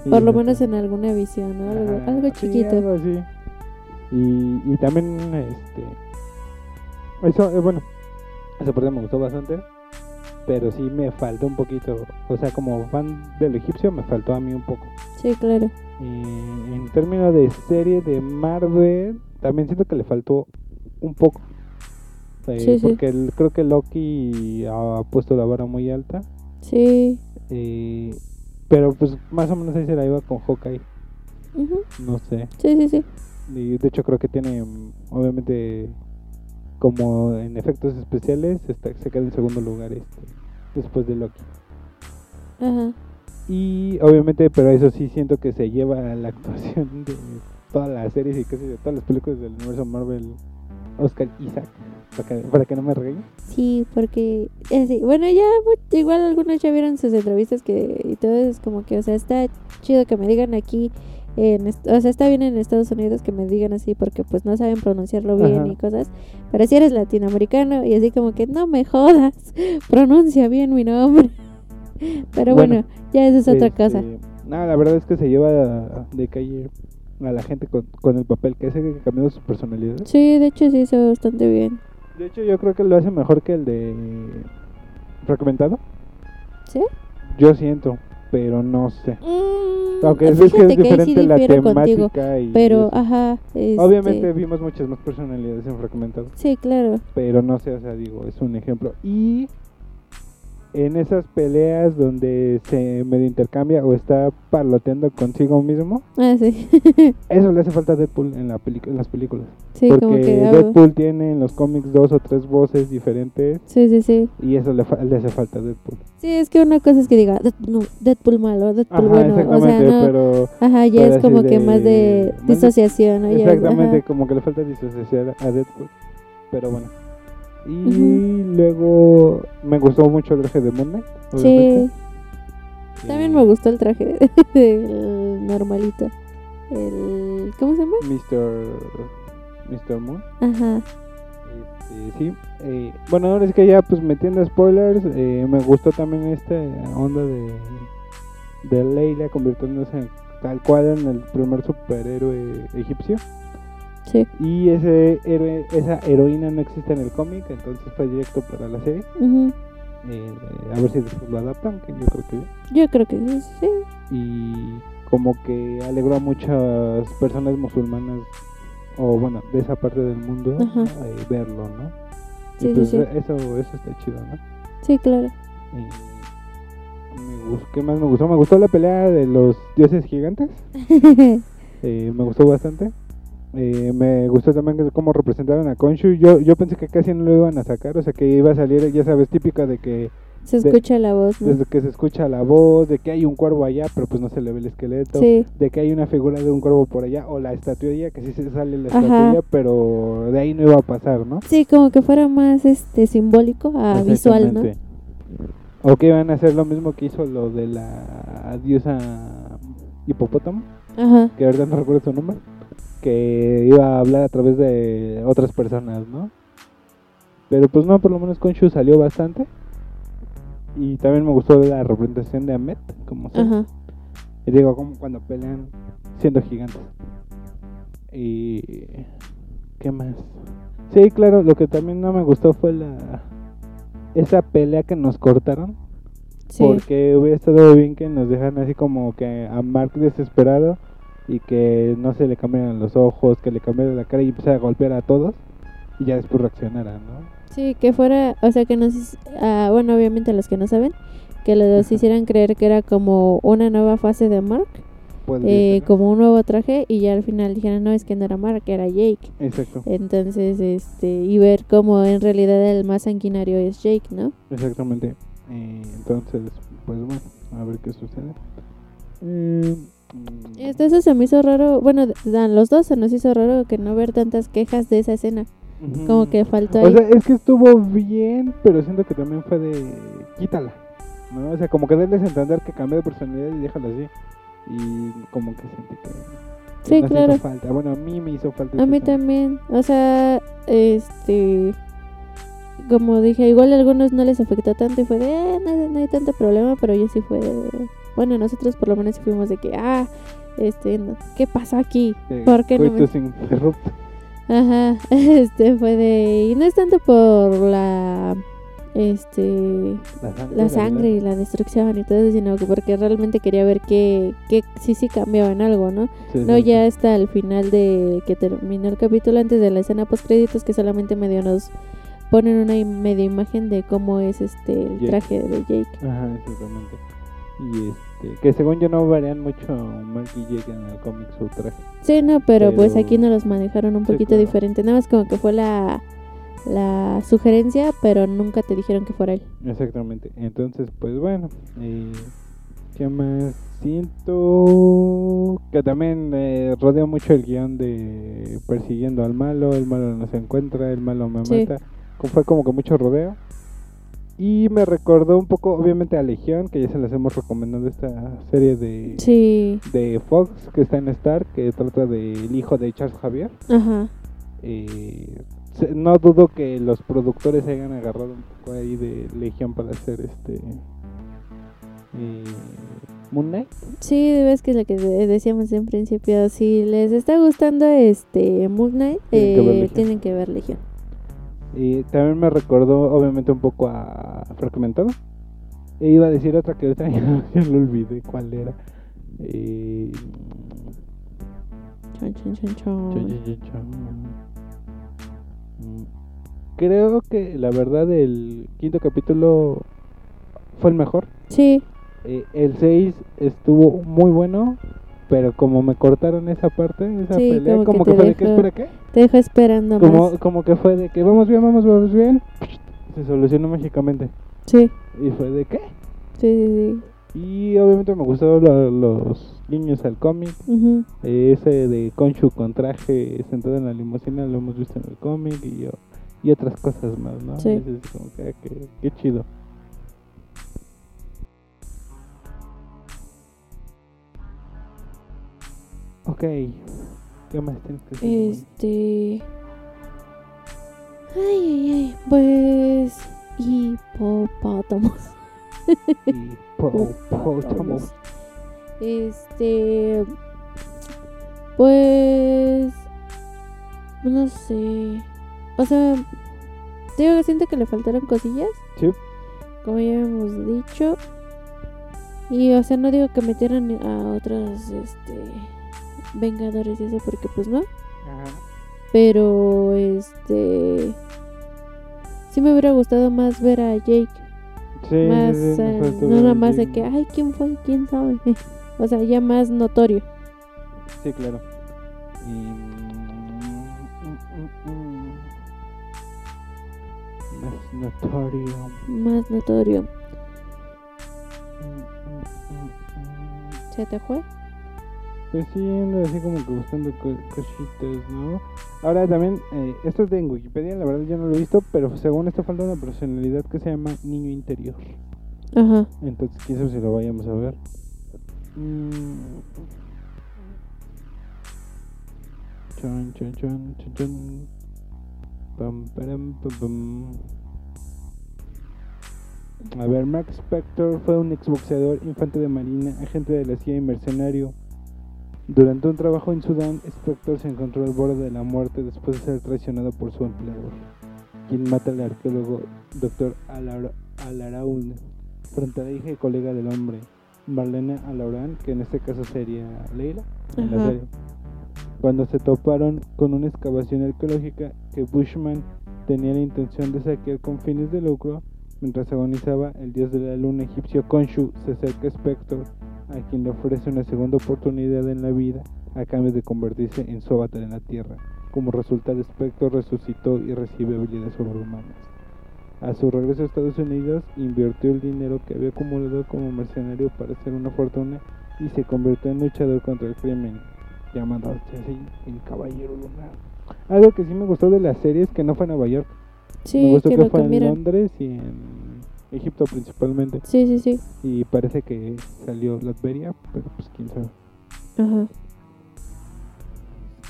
y por lo no menos en alguna visión, ¿no? Algo, algo sí, chiquito. algo así. Y, y también, este. Eso, eh, bueno, esa parte me gustó bastante. Pero sí me faltó un poquito. O sea, como fan del egipcio, me faltó a mí un poco. Sí, claro. Y en términos de serie de Marvel, también siento que le faltó un poco. Eh, Sí, sí. porque el- creo que Loki ha puesto la vara muy alta. Sí. eh, pero pues más o menos ahí se la iba con Hawkeye. No sé. Sí, sí, sí. Y de hecho creo que tiene, obviamente, como en efectos especiales, está, se queda en segundo lugar este, después de Loki. Ajá. Y obviamente, pero eso sí siento que se lleva a la *laughs* actuación de todas las series y casi de todas las películas del universo Marvel, Oscar Isaac, para que, para que no me regañe. Sí, porque eh, bueno, ya igual algunos ya vieron sus entrevistas que y todo es como que, o sea, está chido que me digan aquí en, o sea, está bien en Estados Unidos que me digan así porque pues no saben pronunciarlo bien Ajá. y cosas, pero si eres latinoamericano y así como que no me jodas, *laughs* pronuncia bien mi nombre. *laughs* Pero bueno, Bueno, ya esa es otra Este, cosa. No, la verdad es que se lleva de calle a la gente con, con el papel, que ese que cambió su personalidad. Sí, de hecho sí hizo bastante bien. De hecho, yo creo que lo hace mejor que el de Fragmentado. ¿Sí? Yo siento, pero no sé. Mm, Aunque es, es que es que ahí sí diferente la difiero contigo, temática y pero eso. ajá, este, obviamente vimos muchas más personalidades en Fragmentado, sí, claro. pero no sé, o sea, digo, es un ejemplo. Y en esas peleas donde se medio intercambia o está parloteando consigo mismo, Ah, sí. *laughs* eso le hace falta a Deadpool en, la en las películas. sí, porque como que ah, Deadpool tiene en los cómics dos o tres voces diferentes Sí, sí, sí. y eso le, fa- le hace falta a Deadpool. Sí, es que una cosa es que diga Deadpool, no, Deadpool malo, Deadpool Ajá, bueno, o sea, exactamente, no, pero ajá, ya es como que de- más de disociación, ¿no? Exactamente, como que le falta disociar a Deadpool. Pero bueno. Y luego me gustó mucho el traje de Moon Knight. Sí, obviamente. también me gustó el traje, *laughs* el normalito, el, ¿cómo se llama? Mr. Mr. Moon. Ajá, Este, sí. eh, bueno, ahora es que ya pues metiendo spoilers, eh, me gustó también esta onda de, de Leila convirtiéndose en- tal cual en el primer superhéroe egipcio. Sí, Y ese héroe, esa heroína no existe en el cómic, entonces fue directo para la serie. Eh, a ver si después lo adaptan, que yo creo que ya. yo creo que sí, sí, Y como que alegró a muchas personas musulmanas, o bueno, de esa parte del mundo, eh, verlo, ¿no? Sí, y pues sí. Eso, eso está chido, ¿no? sí, claro, Y ¿Qué más me gustó? Me gustó la pelea de los dioses gigantes. *laughs* eh, me gustó bastante. Eh, me gustó también cómo representaron a Konshu. Yo, yo pensé que casi no lo iban a sacar, o sea que iba a salir, ya sabes, típica de que se de- escucha la voz, ¿no? desde que se escucha la voz, de que hay un cuervo allá, pero pues no se le ve el esqueleto, Sí, de que hay una figura de un cuervo por allá, o la estatuilla, que sí se sale la estatuilla, pero de ahí no iba a pasar, ¿no? sí, como que fuera más, este, simbólico a visual, ¿no? O que iban a hacer lo mismo que hizo lo de la diosa hipopótamo, Ajá, que ahorita no recuerdo su nombre, que iba a hablar a través de otras personas, ¿no? Pero pues no, por lo menos Konshu salió bastante. Y también me gustó la representación de Ahmed, como sea. ajá, Y digo, como cuando pelean siendo gigantes. Y. ¿Qué más? Sí, claro, lo que también no me gustó fue la. Esa pelea que nos cortaron. sí, Porque hubiera estado bien que nos dejan así como que a Mark desesperado. Y que no se le cambiaran los ojos, que le cambiara la cara y empezara a golpear a todos. Y ya después reaccionara, ¿no? sí, que fuera, o sea, que nos, hic- ah, bueno, obviamente los que no saben, que los Ajá. hicieran creer que era como una nueva fase de Mark, Podría eh, ser, ¿no? como un nuevo traje, y ya al final dijeron, no, es que no era Mark, era Jake. Exacto, Entonces, este, y ver cómo en realidad el más sanguinario es Jake, ¿no? exactamente. Eh, entonces, pues bueno, a ver qué sucede. Eh, Este, eso se me hizo raro, bueno, a los dos se nos hizo raro que no ver tantas quejas de esa escena, ujú. como que faltó O ahí. sea, es que estuvo bien, pero siento que también fue de quítala. ¿no? O sea, como que darles a entender que cambió de personalidad y déjalo así. y como que sentí que Sí, nos claro. hizo falta. Bueno, a mí me hizo falta. A mí también. O sea, este. Como dije, igual a algunos no les afectó tanto y fue de, "Eh, no, hay- no hay tanto problema, pero yo sí fue de. Bueno, nosotros por lo menos sí fuimos de que, ah, este, ¿qué pasó aquí? De ¿Por qué no me-. Ajá, *laughs* este fue de. Y no es tanto por la. Este. La sangre. La sangre y la destrucción y todo eso, sino que porque realmente quería ver que, que sí, sí cambiaba en algo, ¿no? Sí, No, sí, ya hasta el final de que terminó el capítulo, antes de la escena post créditos, que solamente medio nos ponen una medio imagen de cómo es este el Jake. traje de Jake. Ajá, exactamente. Y este, que según yo no varían mucho Mark y Jake en el cómic su traje. Sí, no, pero, pues aquí nos los manejaron un Sí, poquito claro. diferente. Nada más como que fue la, la sugerencia, pero nunca te dijeron que fuera él. Exactamente. Entonces, pues bueno. Eh, ¿Qué más? Siento que también eh, rodea mucho el guion de persiguiendo al malo, el malo no se encuentra, el malo me Sí. mata. Fue como que mucho rodeo. Y me recordó un poco, obviamente, a Legión, que ya se las hemos recomendado esta serie de, Sí, de Fox, que está en Star, que trata del hijo de Charles Javier. ajá. Eh, no dudo que los productores se hayan agarrado un poco ahí de Legión para hacer este eh, Moon Knight. Sí, ves que es lo que de- decíamos en principio. Si les está gustando este Moon Knight, Tienen que ver eh, tienen que ver Legión. Y también me recordó obviamente un poco a Fragmentado. E iba a decir otra que ahorita *laughs* ya, lo olvidé cuál era. Chon, chon, chon, chon. Chon, chon, chon, chon. Mm, Creo que la verdad el quinto capítulo fue el mejor. Sí, Eh, el 6 estuvo muy bueno, pero como me cortaron esa parte, esa Sí, pelea, como como, que que, fue de que, dejó espera, ¿qué? te dejo esperando Como, más. como que fue de que vamos bien, vamos, vamos bien, se solucionó mágicamente. Sí, Y fue de qué? sí, sí, Y obviamente me gustaron lo- los guiños al cómic. sí. Ese de Konshu con traje sentado en la limusina lo hemos visto en el cómic y yo y otras cosas más, ¿no? Sí. Es como que, ah, qué chido. Ok, ¿qué más tienes que decir? Este. Ay, ay, ay. Pues. Hipopótamos. Hipopótamos. Este. Pues. No sé. O sea. Digo que siento que le faltaron cosillas. Sí. Como ya hemos dicho. Y, o sea, no digo que metieran a otros, este. Vengadores y eso, porque pues no. Ajá. Pero, este. Sí me hubiera gustado más ver a Jake. Sí, más. sí, sí, eh, no ver nada más de que, ay, ¿quién fue? ¿Quién sabe? *laughs* o sea, ya más notorio. Sí, claro. Y... mm, mm, mm, Más notorio. Más notorio. ¿Se te fue? Pues sí, ando así como que buscando co- cositas, ¿no? Ahora también, eh, esto es de en Wikipedia, la verdad yo no lo he visto, pero según esto falta una personalidad que se llama niño interior. Ajá. Entonces, quién sabe si lo vayamos a ver. Mm. Chon, chon, chon, chon, chon. Pam, param, pam, pam. A ver, Mark Spector fue un exboxeador, infante de marina, agente de la CIA y mercenario. Durante un trabajo en Sudán, Spector se encontró al borde de la muerte después de ser traicionado por su empleador, quien mata al arqueólogo Dr. Alar Alaraun frente a la hija y colega del hombre, Marlene Alaurán, que en este caso sería Leila, en la Ajá. serie. Cuando se toparon con una excavación arqueológica que Bushman tenía la intención de saquear con fines de lucro, mientras agonizaba, el dios de la luna egipcio Khonshu se acerca a Spector, a quien le ofrece una segunda oportunidad en la vida a cambio de convertirse en su avatar en la tierra. Como resultado, Spector resucitó y recibe habilidades sobrehumanas. A su regreso a Estados Unidos, invirtió el dinero que había acumulado como mercenario para hacer una fortuna y se convirtió en luchador contra el crimen, llamándose así el Caballero Lunar. Algo que sí me gustó de la serie es que no fue en Nueva York, Sí, me gustó que que, fue en. Londres y en, Egipto principalmente. Sí, sí, sí. Y parece que salió Latveria, pero pues quién sabe. Ajá.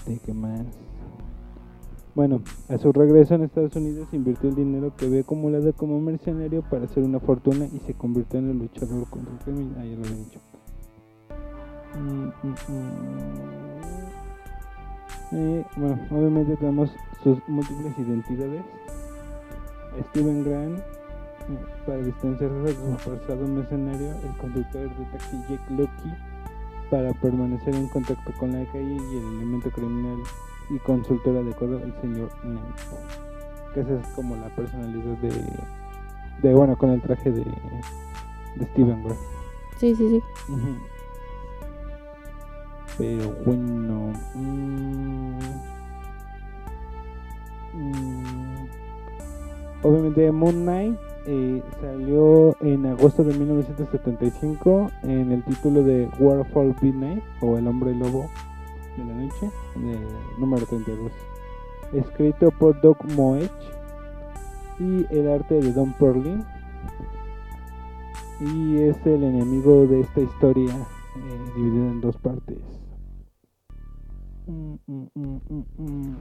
¿De qué más? Bueno, a su regreso en Estados Unidos invirtió el dinero que había acumulado como mercenario para hacer una fortuna y se convirtió en el luchador contra el crimen. Ah, ya lo había dicho. Mm, mm, mm. Eh, bueno, obviamente tenemos sus múltiples identidades. Steven Grant, para distanciarse de su forzado mercenario, el conductor de taxi Jake Lucky, para permanecer en contacto con la calle y el elemento criminal y consultor adecuado, el señor Knight. Que esa es como la personalidad de, de bueno, con el traje de, de Steven Grant. Sí, sí, sí. Pero bueno. mm, mm, obviamente Moon Knight salió en agosto de 1975 en el título de Warfall Midnight o El Hombre Lobo de la Noche, de número 32. Escrito por Doug Moech y el arte de Don Perlin. Y es el enemigo de esta historia eh, dividida en dos partes. Mm, mm, mm.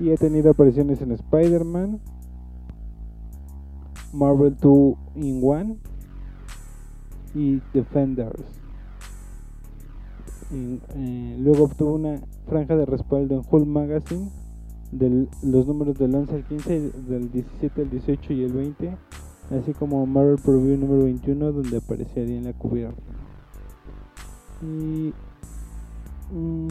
Y ha tenido apariciones en Spider-Man, Marvel 2 in 1 y Defenders. Eh, luego obtuvo una franja de respaldo en Hulk Magazine de los números del 11 al 15, del 17 al 18 y el 20, así como Marvel Preview número 21 donde aparecería en la cubierta. Y mm,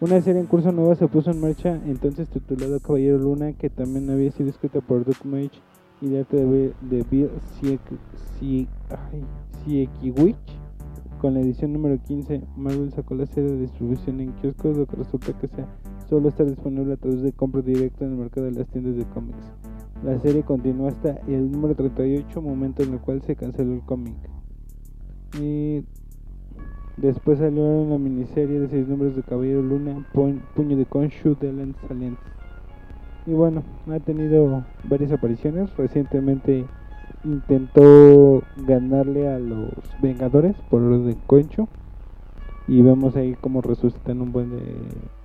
una serie en curso nueva se puso en marcha entonces titulada Caballero Luna que también había sido escrita por Doug Mage y de arte de, de Bill Siekiewicz. Con la edición número 15, Marvel sacó la serie de distribución en kioscos, lo que resulta que sea solo está disponible a través de compra directa en el mercado de las tiendas de cómics. La serie continuó hasta el número 38, momento en el cual se canceló el cómic. Después salió en la miniserie de 6 números de Caballero Luna, Pu- Puño de Konshu de Salient. Y bueno, ha tenido varias apariciones. Recientemente intentó ganarle a los Vengadores por orden de Concho. Y vemos ahí cómo resucitan un buen de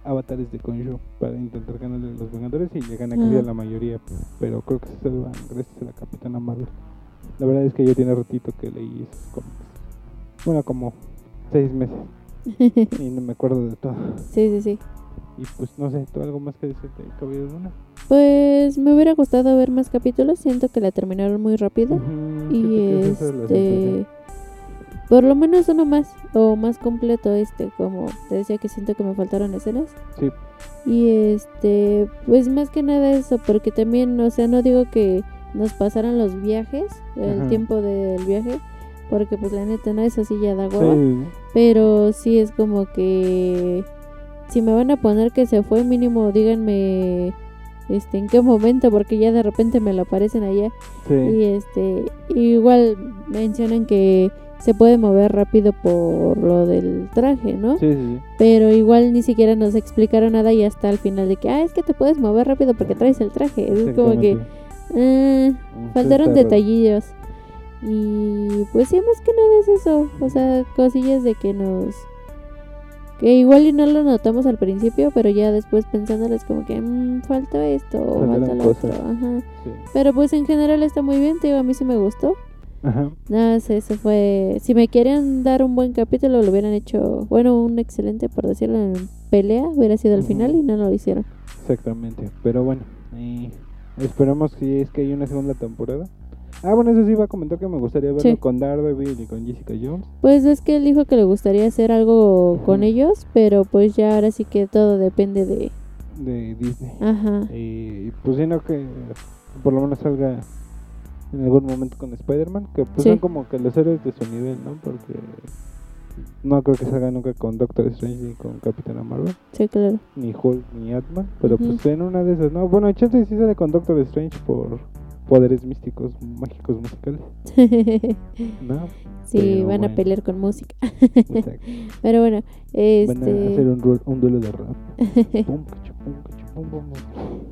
avatares de Concho para intentar ganarle a los Vengadores y le gana casi a Ajá. la mayoría. Pero creo que se van gracias a la Capitana Marvel. La verdad es que yo tiene ratito que leí esos cómics. Bueno, como seis meses. *laughs* Y no me acuerdo de todo. sí, sí, sí. Y pues no sé, ¿tú algo más que decir de Caballero Luna? Pues me hubiera gustado ver más capítulos, siento que la terminaron muy rápido. Y este por lo menos uno más o más completo este como te decía que siento que me faltaron escenas Sí. y este pues más que nada eso porque también o sea no digo que nos pasaran los viajes el Ajá. tiempo del viaje porque pues la neta no eso sí ya da hueva Sí, pero sí es como que si me van a poner que se fue mínimo díganme este en qué momento porque ya de repente me lo aparecen allá sí. y este igual mencionan que se puede mover rápido por lo del traje, ¿no? Sí. Pero igual ni siquiera nos explicaron nada y hasta el final de que, ah, es que te puedes mover rápido porque traes el traje. Es como que, eh, faltaron detallillos. Y pues sí, más que nada es eso. O sea, cosillas de que nos... Que igual y no lo notamos al principio, pero ya después pensándolo es como que mm, faltó esto o Faltaron falta lo otro. Ajá. Sí. Pero pues en general está muy bien, te digo, a mí sí me gustó. Ajá. Nada, más eso fue. Si me querían dar un buen capítulo, lo hubieran hecho. Bueno, un excelente, por decirlo, en pelea. Hubiera sido al final y no lo hicieron. Exactamente. Pero bueno, eh, esperamos que es que hay una segunda temporada. Ah, bueno, eso sí iba a comentar que me gustaría verlo Sí. con Daredevil y con Jessica Jones. Pues es que él dijo que le gustaría hacer algo con ellos, pero pues ya ahora sí que todo depende de. de Disney. Ajá. Y pues si no que por lo menos salga en algún momento con Spider-Man, que pues Sí. son como que los héroes de su nivel, ¿no? Porque no creo que salga nunca con Doctor Strange ni con Capitana Marvel, Sí, claro. ni Hulk ni Ant-Man, pero pues en una de esas, no, bueno, chance sí sale con Doctor Strange por poderes místicos, mágicos musicales, *laughs* ¿no? sí, van a pelear con música. *laughs* Pero bueno, Van a hacer este. un, ru- un duelo de rap. *laughs*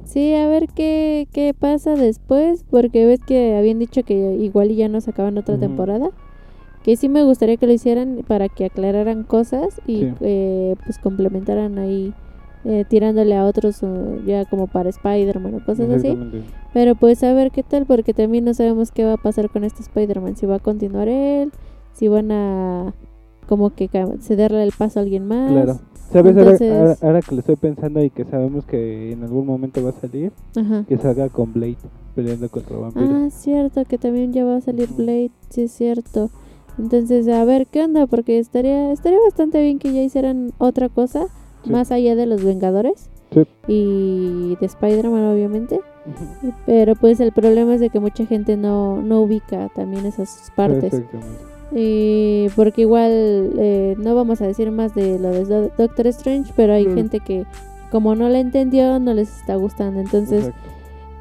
Sí, a ver qué, qué pasa después, porque ves que habían dicho que igual ya no sacaban otra temporada. Que sí me gustaría que lo hicieran para que aclararan cosas y Sí. eh, pues complementaran ahí eh, tirándole a otros o ya como para Spider-Man o cosas así. Pero pues a ver qué tal, porque también no sabemos qué va a pasar con este Spider-Man. Si va a continuar él, si van a como que cederle el paso a alguien más. Claro. ¿Sabes? Entonces- Ahora, ahora que lo estoy pensando y que sabemos que en algún momento va a salir, Ajá. que salga con Blade peleando contra vampiros. Ah, cierto, que también ya va a salir. Blade, sí es cierto. Entonces, a ver qué onda, porque estaría estaría bastante bien que ya hicieran otra cosa, Sí. más allá de los Vengadores Sí. y de Spider-Man, obviamente. Pero pues el problema es de que mucha gente no, no ubica también esas partes. Y porque igual eh, no vamos a decir más de lo de Do- Doctor Strange, pero hay gente que como no la entendió, no les está gustando. Entonces, Exacto.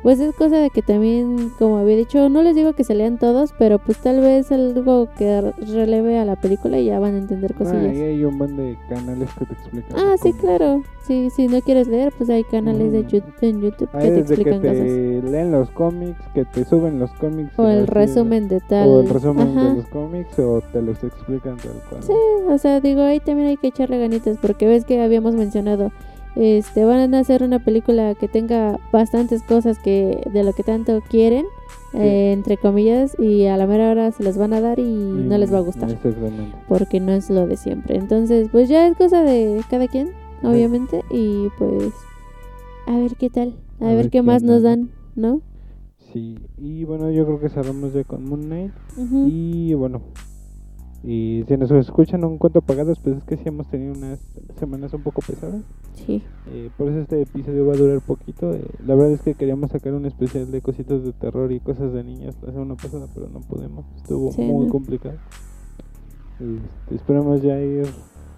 Pues es cosa de que también, como había dicho, no les digo que se lean todos, pero pues tal vez algo que re- releve a la película y ya van a entender Ah, cosillas. y hay un buen de canales que te explican. Ah, sí, cómics. claro. Sí, si no quieres leer, pues hay canales de Ujú. YouTube, en YouTube Hay que te desde que explican cosas. te leen los cómics, que te suben los cómics. O el resumen de tal. O el resumen Ajá. de los cómics, o te los explican tal cual. Sí, o sea, digo, ahí también hay que echarle ganitas porque ves que habíamos mencionado, este, van a hacer una película que tenga bastantes cosas que de lo que tanto quieren, eh, entre comillas, y a la mera hora se las van a dar y no les va a gustar Exactamente. porque no es lo de siempre. Entonces, pues ya es cosa de cada quien, obviamente, y pues a ver qué tal, a, A ver, ver qué más nos dan, ¿no? Sí, y bueno, yo creo que cerramos ya con Moon Knight. Y bueno, y si nos escuchan un cuento pagados, pues es que sí hemos tenido unas semanas un poco pesadas. Sí, Eh, por eso este episodio va a durar poquito. eh, la verdad es que queríamos sacar un especial de cositas de terror y cosas de niños la semana pasada, pero no pudimos. Estuvo Sí, muy no. complicado. Este, esperamos ya ir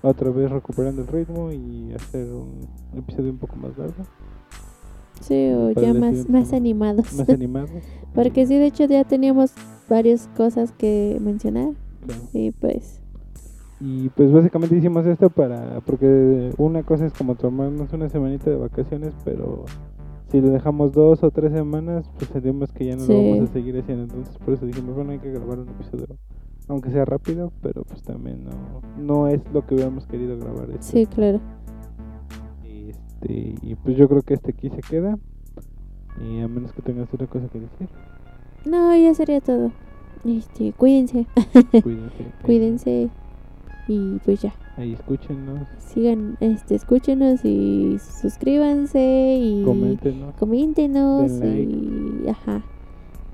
otra vez recuperando el ritmo y hacer un episodio un poco más largo, sí, o ya más, más animados. más *laughs* animado. Porque sí, de hecho ya teníamos varias cosas que mencionar. Y pues Y pues básicamente hicimos esto para, porque una cosa es como tomarnos una semanita de vacaciones, pero si lo dejamos dos o tres semanas, pues sentimos que ya no Sí. lo vamos a seguir haciendo. Entonces por eso dijimos, bueno, hay que grabar un episodio, aunque sea rápido, pero pues también no, no es lo que hubiéramos querido grabar. este. sí, claro. Este, y pues yo creo que este aquí se queda. Y a menos que tengas otra cosa que decir, No, ya sería todo. Este, cuídense, *laughs* cuídense. cuídense y pues ya. Ahí escúchenos, Sigan, este, escúchenos y suscríbanse y coméntenos. y ajá.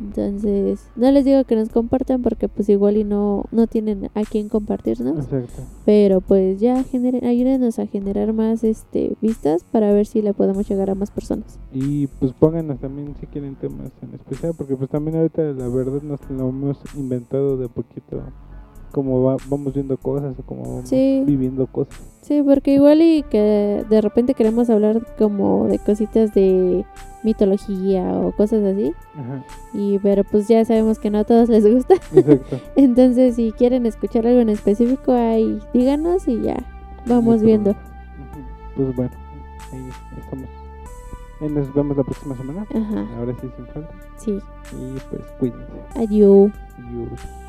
Entonces, no les digo que nos compartan porque pues igual y no no tienen a quién compartirnos, Exacto. pero pues ya generen, ayúdenos a generar más este vistas para ver si le podemos llegar a más personas. Y pues pónganos también si quieren temas en especial, porque pues también ahorita la verdad nos lo hemos inventado de poquito, como va- vamos viendo cosas o como vamos Sí. viviendo cosas. Sí, porque igual y que de repente queremos hablar como de cositas de mitología o cosas así, Ajá, y pero pues ya sabemos que no a todos les gusta. exacto. *laughs* Entonces, si quieren escuchar algo en específico, ahí díganos y ya vamos viendo. Pues bueno, ahí estamos. Ahí nos vemos la próxima semana. Ajá, Ahora sí sin falta. sí. Y pues cuídense. Adiós. Adiós.